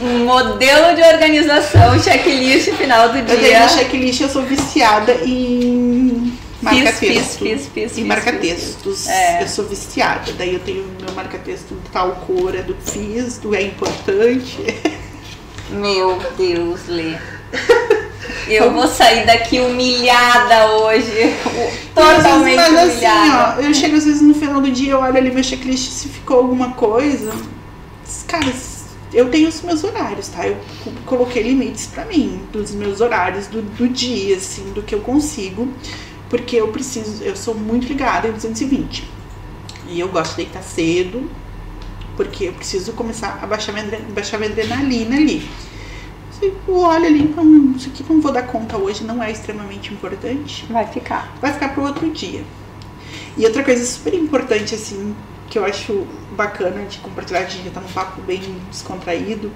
Um modelo de organização, checklist final do dia. Eu tenho checklist, eu sou viciada em marca-texto. Em marca-textos. É. Eu sou viciada. Daí eu tenho meu marca-texto tal cor, é do FIS, do é importante. Meu Deus, Lê. Eu vou sair daqui humilhada hoje. Totalmente mas, mas, humilhada. Assim, ó, eu chego às vezes no final do dia, eu olho ali meu checklist se ficou alguma coisa. Cara, eu tenho os meus horários, tá? Eu coloquei limites para mim, dos meus horários do, do dia, assim, do que eu consigo, porque eu preciso, eu sou muito ligada em 220. E eu gosto de deitar cedo, porque eu preciso começar a baixar minha, baixar minha adrenalina ali. Eu olho ali, então, isso aqui não vou dar conta hoje, não é extremamente importante. Vai ficar. Vai ficar pro outro dia. E outra coisa super importante, assim, que eu acho bacana de compartilhar, a gente já tá num papo bem descontraído.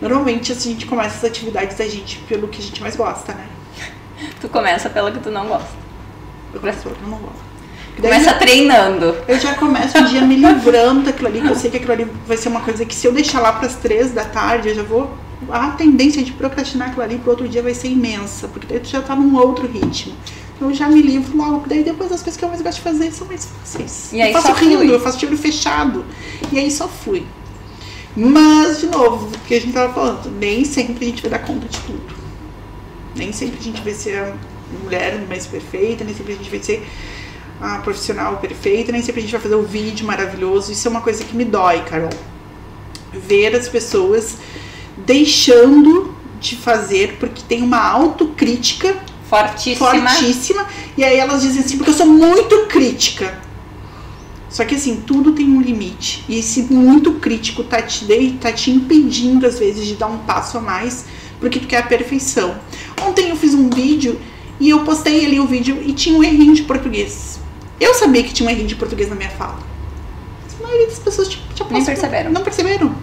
Normalmente assim, a gente começa as atividades da gente pelo que a gente mais gosta, né? Tu começa pelo que tu não gosta. Eu começo pelo que eu não gosto. Começa eu, treinando. Eu já começo o dia me livrando daquilo ali, que eu sei que aquilo ali vai ser uma coisa que se eu deixar lá para as três da tarde, eu já vou. A tendência de procrastinar aquilo ali pro outro dia vai ser imensa, porque daí tu já tá num outro ritmo eu já me livro logo. Daí depois as coisas que eu mais gosto de fazer são mais fáceis. E aí eu faço rindo, flui. eu faço tiro fechado. E aí só fui. Mas, de novo, o que a gente tava falando, nem sempre a gente vai dar conta de tudo. Nem sempre a gente vai ser a mulher mais perfeita, nem sempre a gente vai ser a profissional perfeita, nem sempre a gente vai fazer o vídeo maravilhoso. Isso é uma coisa que me dói, Carol. Ver as pessoas deixando de fazer porque tem uma autocrítica Fortíssima. Fortíssima. E aí elas dizem assim, porque eu sou muito crítica. Só que assim, tudo tem um limite. E esse muito crítico tá te, tá te impedindo, às vezes, de dar um passo a mais, porque tu quer a perfeição. Ontem eu fiz um vídeo e eu postei ali o vídeo e tinha um errinho de português. Eu sabia que tinha um errinho de português na minha fala. Mas a maioria das pessoas tipo, já Nem perceberam. Não perceberam.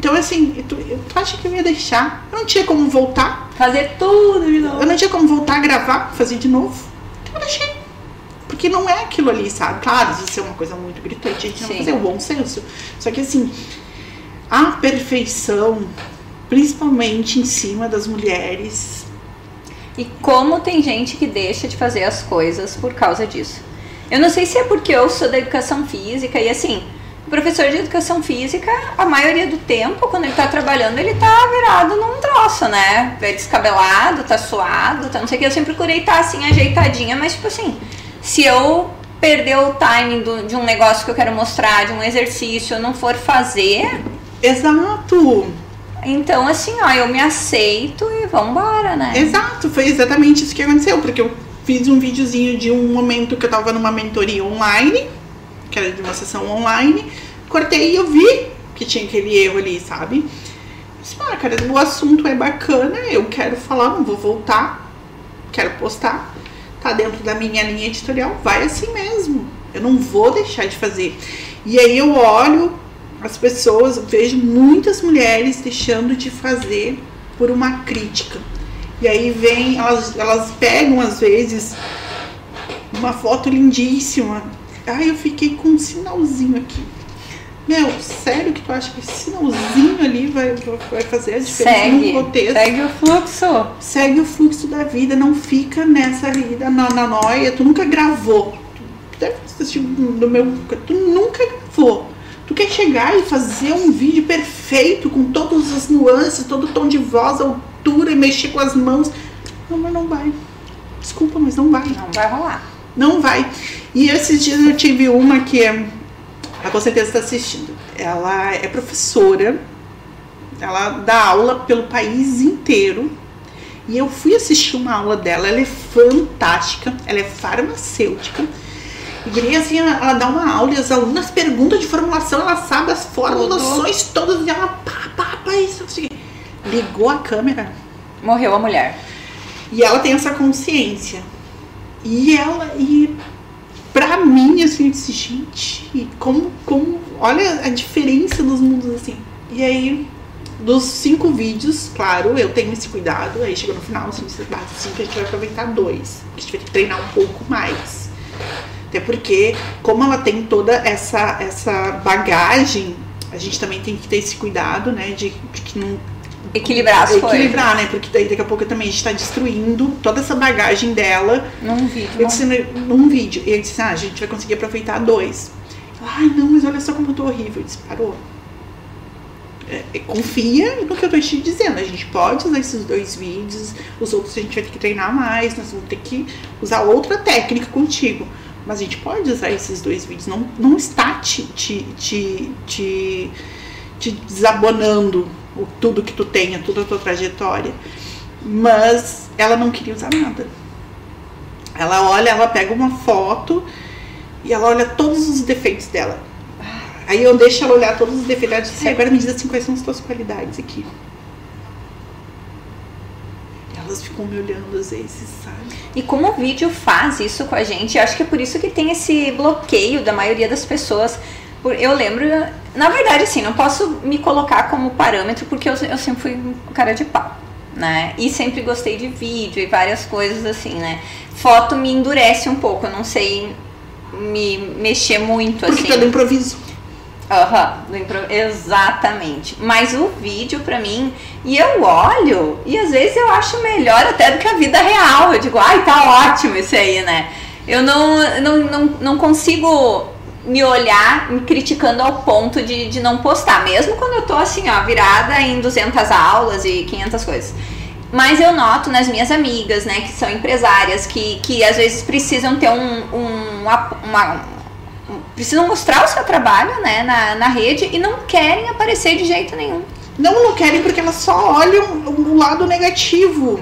Então, assim, tu, tu acha que eu ia deixar? Eu não tinha como voltar Fazer tudo de novo. Eu não tinha como voltar a gravar, fazer de novo. Então eu deixei. Porque não é aquilo ali, sabe? Claro, isso é uma coisa muito gritante, a gente não vai fazer o bom senso. Só que assim, a perfeição, principalmente em cima das mulheres. E como tem gente que deixa de fazer as coisas por causa disso. Eu não sei se é porque eu sou da educação física e assim, o professor de educação física, a maioria do tempo, quando ele tá trabalhando, ele tá virado num troço, né? É descabelado, tá suado, tá não sei o que. Eu sempre procurei estar tá, assim, ajeitadinha, mas tipo assim, se eu perder o timing do, de um negócio que eu quero mostrar, de um exercício, eu não for fazer. Exato! Então, assim, ó, eu me aceito e vambora, né? Exato, foi exatamente isso que aconteceu, porque eu fiz um videozinho de um momento que eu tava numa mentoria online, que era de uma sessão online, cortei e eu vi que tinha aquele erro ali, sabe? Disse, ah, cara, o assunto é bacana, eu quero falar, não vou voltar, quero postar, tá dentro da minha linha editorial, vai assim mesmo. Eu não vou deixar de fazer. E aí eu olho as pessoas, vejo muitas mulheres deixando de fazer por uma crítica. E aí vem, elas, elas pegam às vezes uma foto lindíssima. Ai, eu fiquei com um sinalzinho aqui. Meu, sério que tu acha que esse sinalzinho ali vai, vai fazer a diferença segue, no roteiro? Segue o fluxo. Segue o fluxo da vida, não fica nessa vida na, na noia. Tu nunca gravou. Tu deve assistir no meu. Tu nunca gravou Tu quer chegar e fazer um vídeo perfeito com todas as nuances, todo o tom de voz, altura e mexer com as mãos. Não, mas não vai. Desculpa, mas não vai. Não vai rolar. Não vai. E esses dias eu tive uma que ela com certeza está assistindo. Ela é professora, ela dá aula pelo país inteiro. E eu fui assistir uma aula dela, ela é fantástica, ela é farmacêutica e assim, ela, dá uma aula e as alunas perguntam de formulação, ela sabe as formulações todas e ela pá, pá, pá, isso, assim. Ligou a câmera. Morreu a mulher. E ela tem essa consciência. E ela, e pra mim, assim, eu disse, gente, como, como, olha a diferença dos mundos, assim. E aí, dos cinco vídeos, claro, eu tenho esse cuidado, aí chegou no final, assim, assim que a gente vai aproveitar dois. A gente vai ter que treinar um pouco mais. Até porque, como ela tem toda essa, essa bagagem, a gente também tem que ter esse cuidado, né? De, de que não. Equilibrar as Equilibrar, coisas. né? Porque daí daqui a pouco também a gente tá destruindo toda essa bagagem dela. Num vídeo. Eu disse, num vídeo. E eu disse, ah, a gente vai conseguir aproveitar dois. Ai, não, mas olha só como eu tô horrível. Eu disse, parou. É, é, confia no que eu tô te dizendo. A gente pode usar esses dois vídeos, os outros a gente vai ter que treinar mais, nós vamos ter que usar outra técnica contigo. Mas a gente pode usar esses dois vídeos. Não, não está te, te, te, te, te desabonando o, tudo que tu tenha, toda a tua trajetória. Mas ela não queria usar nada. Ela olha, ela pega uma foto e ela olha todos os defeitos dela. Aí eu deixo ela olhar todos os defeitos. e agora me diz assim quais são as tuas qualidades aqui elas ficam me olhando às vezes, sabe? E como o vídeo faz isso com a gente, acho que é por isso que tem esse bloqueio da maioria das pessoas. Eu lembro, na verdade, assim, não posso me colocar como parâmetro porque eu, eu sempre fui cara de pau, né? E sempre gostei de vídeo e várias coisas assim, né? Foto me endurece um pouco, eu não sei me mexer muito porque assim. Porque tá improviso. Aham, uhum, exatamente. Mas o vídeo pra mim, e eu olho, e às vezes eu acho melhor até do que a vida real. Eu digo, ai, tá ótimo isso aí, né? Eu não, não, não, não consigo me olhar me criticando ao ponto de, de não postar, mesmo quando eu tô assim, ó, virada em 200 aulas e 500 coisas. Mas eu noto nas minhas amigas, né, que são empresárias, que, que às vezes precisam ter um, um uma, uma precisam mostrar o seu trabalho né, na, na rede e não querem aparecer de jeito nenhum. Não, não querem porque elas só olham o lado negativo,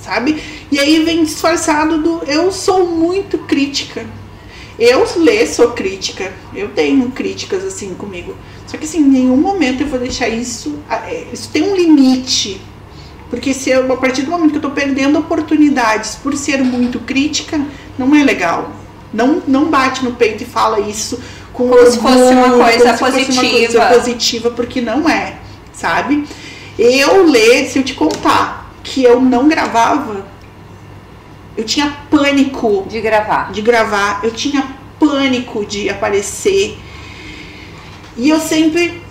sabe? E aí vem disfarçado do eu sou muito crítica. Eu lê, sou crítica. Eu tenho críticas assim comigo. Só que assim, em nenhum momento eu vou deixar isso. É, isso tem um limite. Porque se eu, a partir do momento que eu tô perdendo oportunidades por ser muito crítica, não é legal. Não, não bate no peito e fala isso com como se fosse uma coisa positiva. Uma coisa positiva, porque não é, sabe? Eu ler, se eu te contar que eu não gravava, eu tinha pânico de gravar. De gravar, eu tinha pânico de aparecer. E eu sempre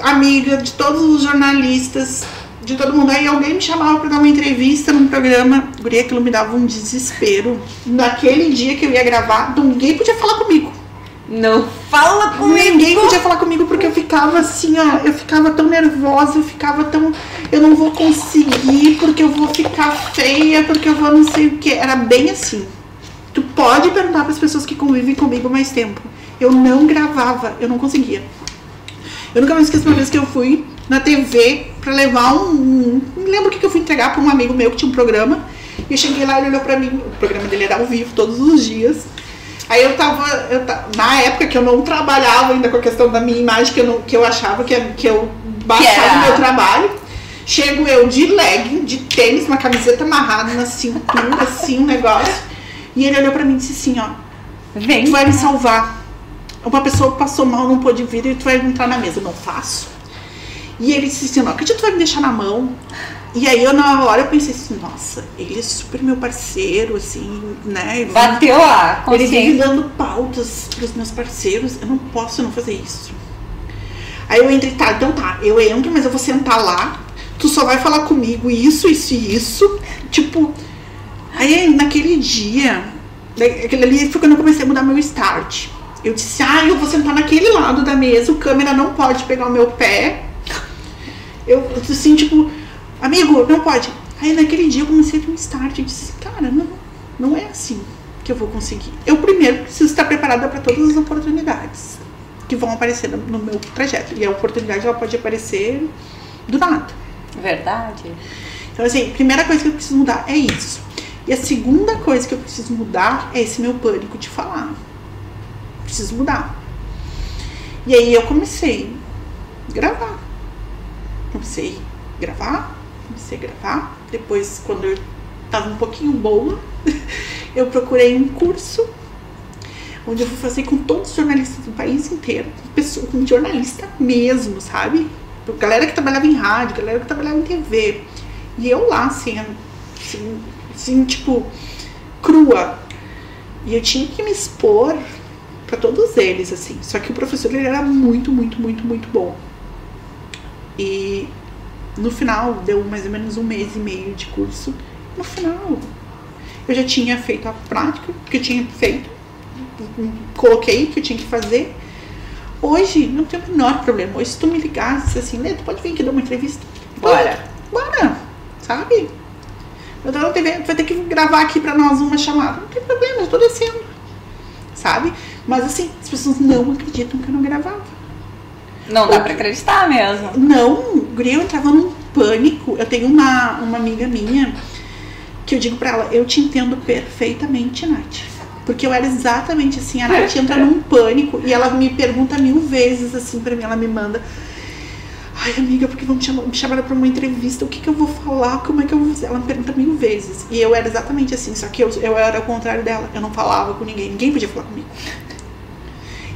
amiga de todos os jornalistas, de todo mundo. Aí alguém me chamava pra dar uma entrevista num programa. Guria, aquilo me dava um desespero. Naquele dia que eu ia gravar, ninguém podia falar comigo. Não fala comigo. Ninguém podia falar comigo porque eu ficava assim, ó. Eu ficava tão nervosa, eu ficava tão. Eu não vou conseguir, porque eu vou ficar feia, porque eu vou não sei o que. Era bem assim. Tu pode perguntar para as pessoas que convivem comigo mais tempo. Eu não gravava, eu não conseguia. Eu nunca me esqueço uma vez que eu fui na TV pra levar um. não lembro o que, que eu fui entregar pra um amigo meu que tinha um programa. E eu cheguei lá e ele olhou pra mim. O programa dele era ao vivo todos os dias. Aí eu tava, eu ta- Na época que eu não trabalhava ainda com a questão da minha imagem, que eu, não, que eu achava que, que eu baixava era- o meu trabalho. Chego eu de legging, de tênis, uma camiseta amarrada na cintura, assim, um negócio. E ele olhou pra mim e disse assim, ó, Vem. tu vai me salvar. Uma pessoa passou mal, não pôde vir e tu vai entrar na mesa. Eu não faço. E ele disse assim, não acredito que tu vai me deixar na mão. E aí eu na hora eu pensei assim, nossa, ele é super meu parceiro, assim, né? Ele- Bateu a ele vive consciência. dando pautas pros meus parceiros, eu não posso não fazer isso. Aí eu entrei, tá, então tá, eu entro, mas eu vou sentar lá, tu só vai falar comigo isso, isso e isso. Tipo, aí naquele dia, daí, aquele ali foi quando eu comecei a mudar meu start. Eu disse, ah, eu vou sentar naquele lado da mesa, o câmera não pode pegar o meu pé. Eu assim, tipo, amigo, não pode. Aí naquele dia eu comecei a ter um start. Eu disse, cara, não, não é assim que eu vou conseguir. Eu primeiro preciso estar preparada para todas as oportunidades que vão aparecer no, no meu trajeto. E a oportunidade ela pode aparecer do nada. Verdade. Então, assim, a primeira coisa que eu preciso mudar é isso. E a segunda coisa que eu preciso mudar é esse meu pânico de falar. Preciso mudar. E aí eu comecei a gravar. Comecei a gravar, comecei a gravar. Depois, quando eu tava um pouquinho boa, eu procurei um curso onde eu fui fazer com todos os jornalistas do país inteiro, com, pessoa, com jornalista mesmo, sabe? Galera que trabalhava em rádio, galera que trabalhava em TV. E eu lá, assim, assim, assim tipo, crua. E eu tinha que me expor para todos eles, assim. Só que o professor, ele era muito, muito, muito, muito bom. E no final, deu mais ou menos um mês e meio de curso. No final, eu já tinha feito a prática que eu tinha feito. Coloquei o que eu tinha que fazer. Hoje, não tem o menor problema. Hoje, se tu me ligasse assim, Lê, tu pode vir aqui dar uma entrevista? Bora. Bora, sabe? Eu tô na TV, vai ter que gravar aqui pra nós uma chamada. Não tem problema, eu tô descendo. Sabe? Mas assim, as pessoas não acreditam que eu não gravava. Não dá pra acreditar mesmo. Não, guria, eu entrava num pânico. Eu tenho uma, uma amiga minha que eu digo pra ela, eu te entendo perfeitamente, Nath. Porque eu era exatamente assim, a Nath entra num pânico e ela me pergunta mil vezes assim pra mim, ela me manda. Ai, amiga, porque vão me chamar, me pra uma entrevista, o que, que eu vou falar, como é que eu vou fazer? Ela me pergunta mil vezes. E eu era exatamente assim, só que eu, eu era ao contrário dela. Eu não falava com ninguém, ninguém podia falar comigo.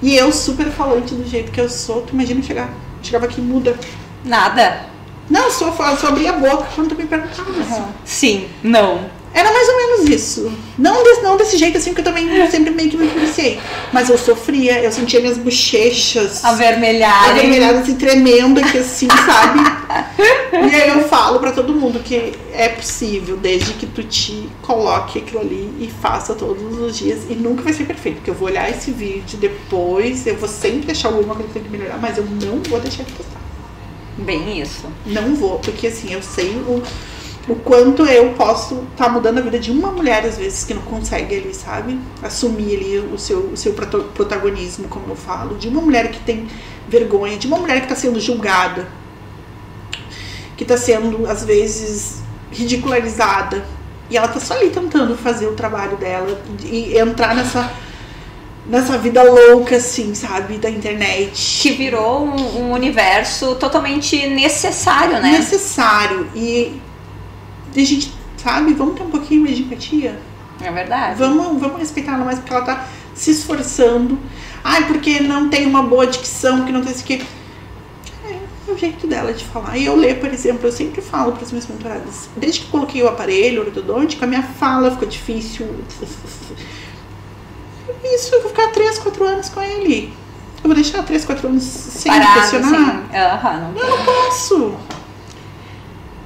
E eu, super falante do jeito que eu sou, tu imagina chegar. Chegava aqui muda. Nada. Não, só, só abria a boca quando tu me perguntava. assim. Sim, não. Era mais ou menos isso. Não desse, não desse jeito assim, que eu também sempre meio que me policiei. Mas eu sofria, eu sentia minhas bochechas Avermelharem. avermelhadas assim, tremendo aqui assim, sabe? e aí eu falo pra todo mundo que é possível, desde que tu te coloque aquilo ali e faça todos os dias. E nunca vai ser perfeito, porque eu vou olhar esse vídeo depois, eu vou sempre deixar alguma coisa que tem que melhorar, mas eu não vou deixar de postar. Bem isso. Não vou, porque assim, eu sei o, o quanto eu posso estar mudando a vida de uma mulher, às vezes, que não consegue ali, sabe? Assumir ali o seu, o seu protagonismo, como eu falo. De uma mulher que tem vergonha, de uma mulher que está sendo julgada, que está sendo, às vezes, ridicularizada. E ela tá só ali tentando fazer o trabalho dela e entrar nessa, nessa vida louca, assim, sabe? Da internet. Que virou um, um universo totalmente necessário, né? necessário. E a gente, sabe, vamos ter um pouquinho mais de empatia. É verdade. Vamos, vamos respeitar ela mais porque ela tá se esforçando. Ai, porque não tem uma boa dicção, que não tem isso aqui. É, é o jeito dela de falar. E eu ler, por exemplo, eu sempre falo para as minhas mentoradas. Desde que coloquei o aparelho ortodôntico, a minha fala ficou difícil. Isso, eu vou ficar 3, 4 anos com ele. Eu vou deixar 3, 4 anos sem Parado, funcionar? assim. Aham, não Eu não posso.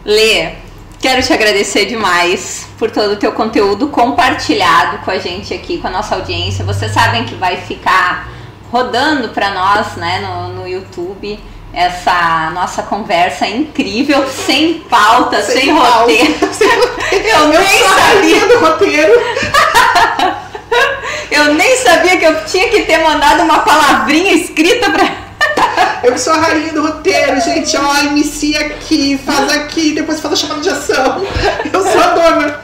Lê, quero te agradecer demais por todo o teu conteúdo compartilhado com a gente aqui, com a nossa audiência. Vocês sabem que vai ficar rodando para nós, né, no, no YouTube essa nossa conversa incrível, sem pauta, sem, sem pauta. roteiro. eu nem sabia do roteiro. eu nem sabia que eu tinha que ter mandado uma palavrinha escrita para eu sou a rainha do roteiro, gente, ó, inicia aqui, faz aqui, depois faz a chamada de ação. Eu sou a dona.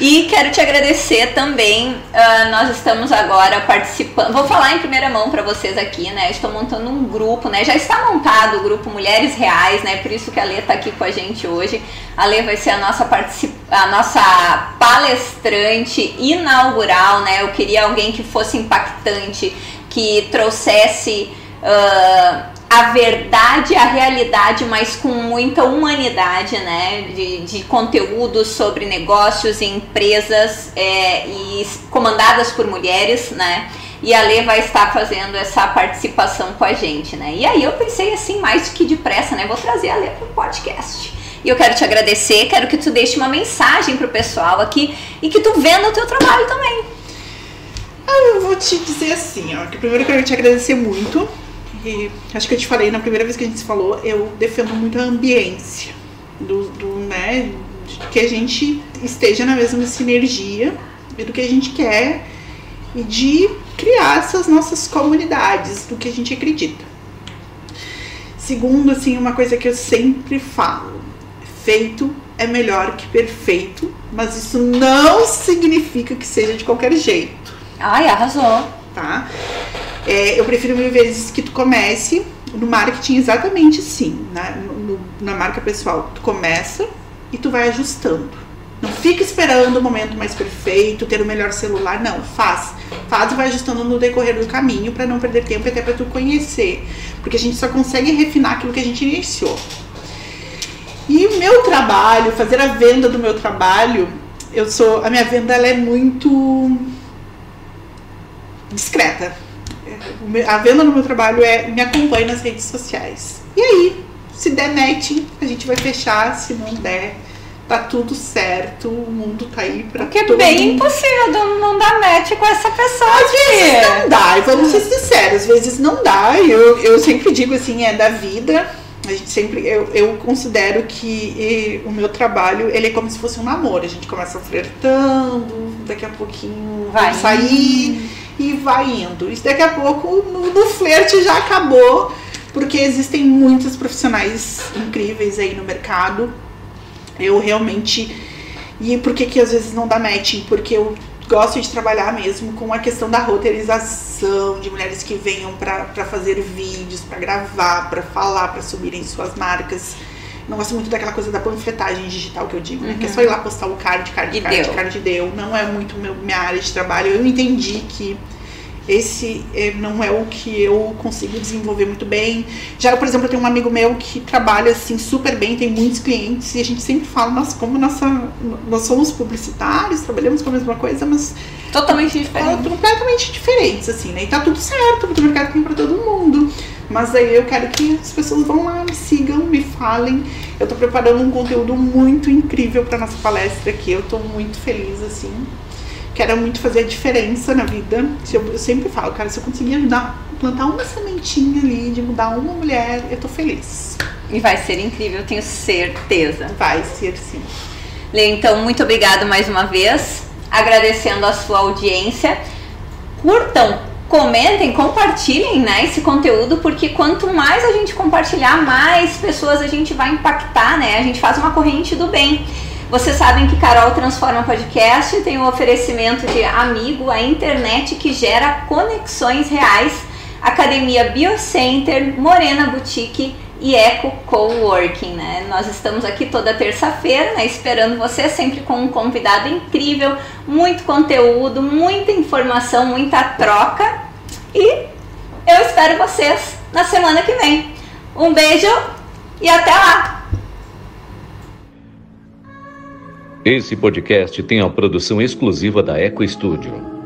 E quero te agradecer também. Uh, nós estamos agora participando. Vou falar em primeira mão para vocês aqui, né? Estou montando um grupo, né? Já está montado o grupo Mulheres Reais, né? Por isso que a Lê está aqui com a gente hoje. A Lê vai ser a nossa particip... a nossa palestrante inaugural, né? Eu queria alguém que fosse impactante, que trouxesse uh, a verdade, a realidade, mas com muita humanidade, né? De, de conteúdos sobre negócios e empresas é, e comandadas por mulheres, né? E a Lê vai estar fazendo essa participação com a gente, né? E aí eu pensei assim, mais que depressa, né? Vou trazer a Lê para o podcast. E eu quero te agradecer, quero que tu deixe uma mensagem pro pessoal aqui e que tu venda o teu trabalho também. Ah, eu vou te dizer assim, ó, que primeiro eu quero te agradecer muito e acho que eu te falei na primeira vez que a gente se falou, eu defendo muito a ambiência do, do né, que a gente esteja na mesma sinergia e do que a gente quer e de criar essas nossas comunidades do que a gente acredita. Segundo, assim, uma coisa que eu sempre falo: feito é melhor que perfeito, mas isso não significa que seja de qualquer jeito. Ai, arrasou. Tá? É, eu prefiro mil vezes que tu comece no marketing exatamente assim, né? No, na marca pessoal. Tu começa e tu vai ajustando. Não fica esperando o momento mais perfeito, ter o melhor celular, não. Faz. Faz e vai ajustando no decorrer do caminho para não perder tempo e até para tu conhecer. Porque a gente só consegue refinar aquilo que a gente iniciou. E o meu trabalho, fazer a venda do meu trabalho, eu sou. A minha venda ela é muito discreta a venda no meu trabalho é me acompanhe nas redes sociais. E aí, se der match, a gente vai fechar, se não der, tá tudo certo, o mundo tá aí pra Porque é bem impossível não dar match com essa pessoa Às vezes não dá, e vamos ser sinceros, às vezes não dá. Eu, eu sempre digo assim, é da vida. A gente sempre, eu, eu considero que o meu trabalho, ele é como se fosse um namoro. A gente começa flertando, daqui a pouquinho vai sair e vai indo. Isso daqui a pouco no, no flerte já acabou, porque existem muitos profissionais incríveis aí no mercado. Eu realmente. E por que, que às vezes não dá matching? Porque eu gosto de trabalhar mesmo com a questão da roteirização, de mulheres que venham para fazer vídeos, para gravar, para falar, para subirem suas marcas. Não gosto muito daquela coisa da panfletagem digital que eu digo, né? Que é só ir lá postar o card, card, e card, deu. card deu. Não é muito meu, minha área de trabalho. Eu entendi que esse é, não é o que eu consigo desenvolver muito bem. Já, por exemplo, eu tenho um amigo meu que trabalha assim super bem, tem muitos clientes e a gente sempre fala, nossa, como nossa, nós somos publicitários, trabalhamos com a mesma coisa, mas totalmente diferentes. completamente diferentes assim, né? E tá tudo certo, porque o mercado tem para todo mundo. Mas aí eu quero que as pessoas vão lá, me sigam, me falem. Eu tô preparando um conteúdo muito incrível para nossa palestra aqui. Eu tô muito feliz assim quero muito fazer a diferença na vida. Eu, sempre falo, cara, se eu conseguir ajudar, plantar uma sementinha ali de mudar uma mulher, eu tô feliz. E vai ser incrível, eu tenho certeza. Vai ser sim. Lê, então, muito obrigado mais uma vez. Agradecendo a sua audiência. Curtam, comentem, compartilhem né, esse conteúdo, porque quanto mais a gente compartilhar, mais pessoas a gente vai impactar, né? A gente faz uma corrente do bem. Vocês sabem que Carol Transforma Podcast tem o um oferecimento de amigo, a internet que gera conexões reais, Academia Biocenter, Morena Boutique e Eco Coworking, né? Nós estamos aqui toda terça-feira, né, esperando você sempre com um convidado incrível, muito conteúdo, muita informação, muita troca e eu espero vocês na semana que vem. Um beijo e até lá! Esse podcast tem a produção exclusiva da Eco Studio.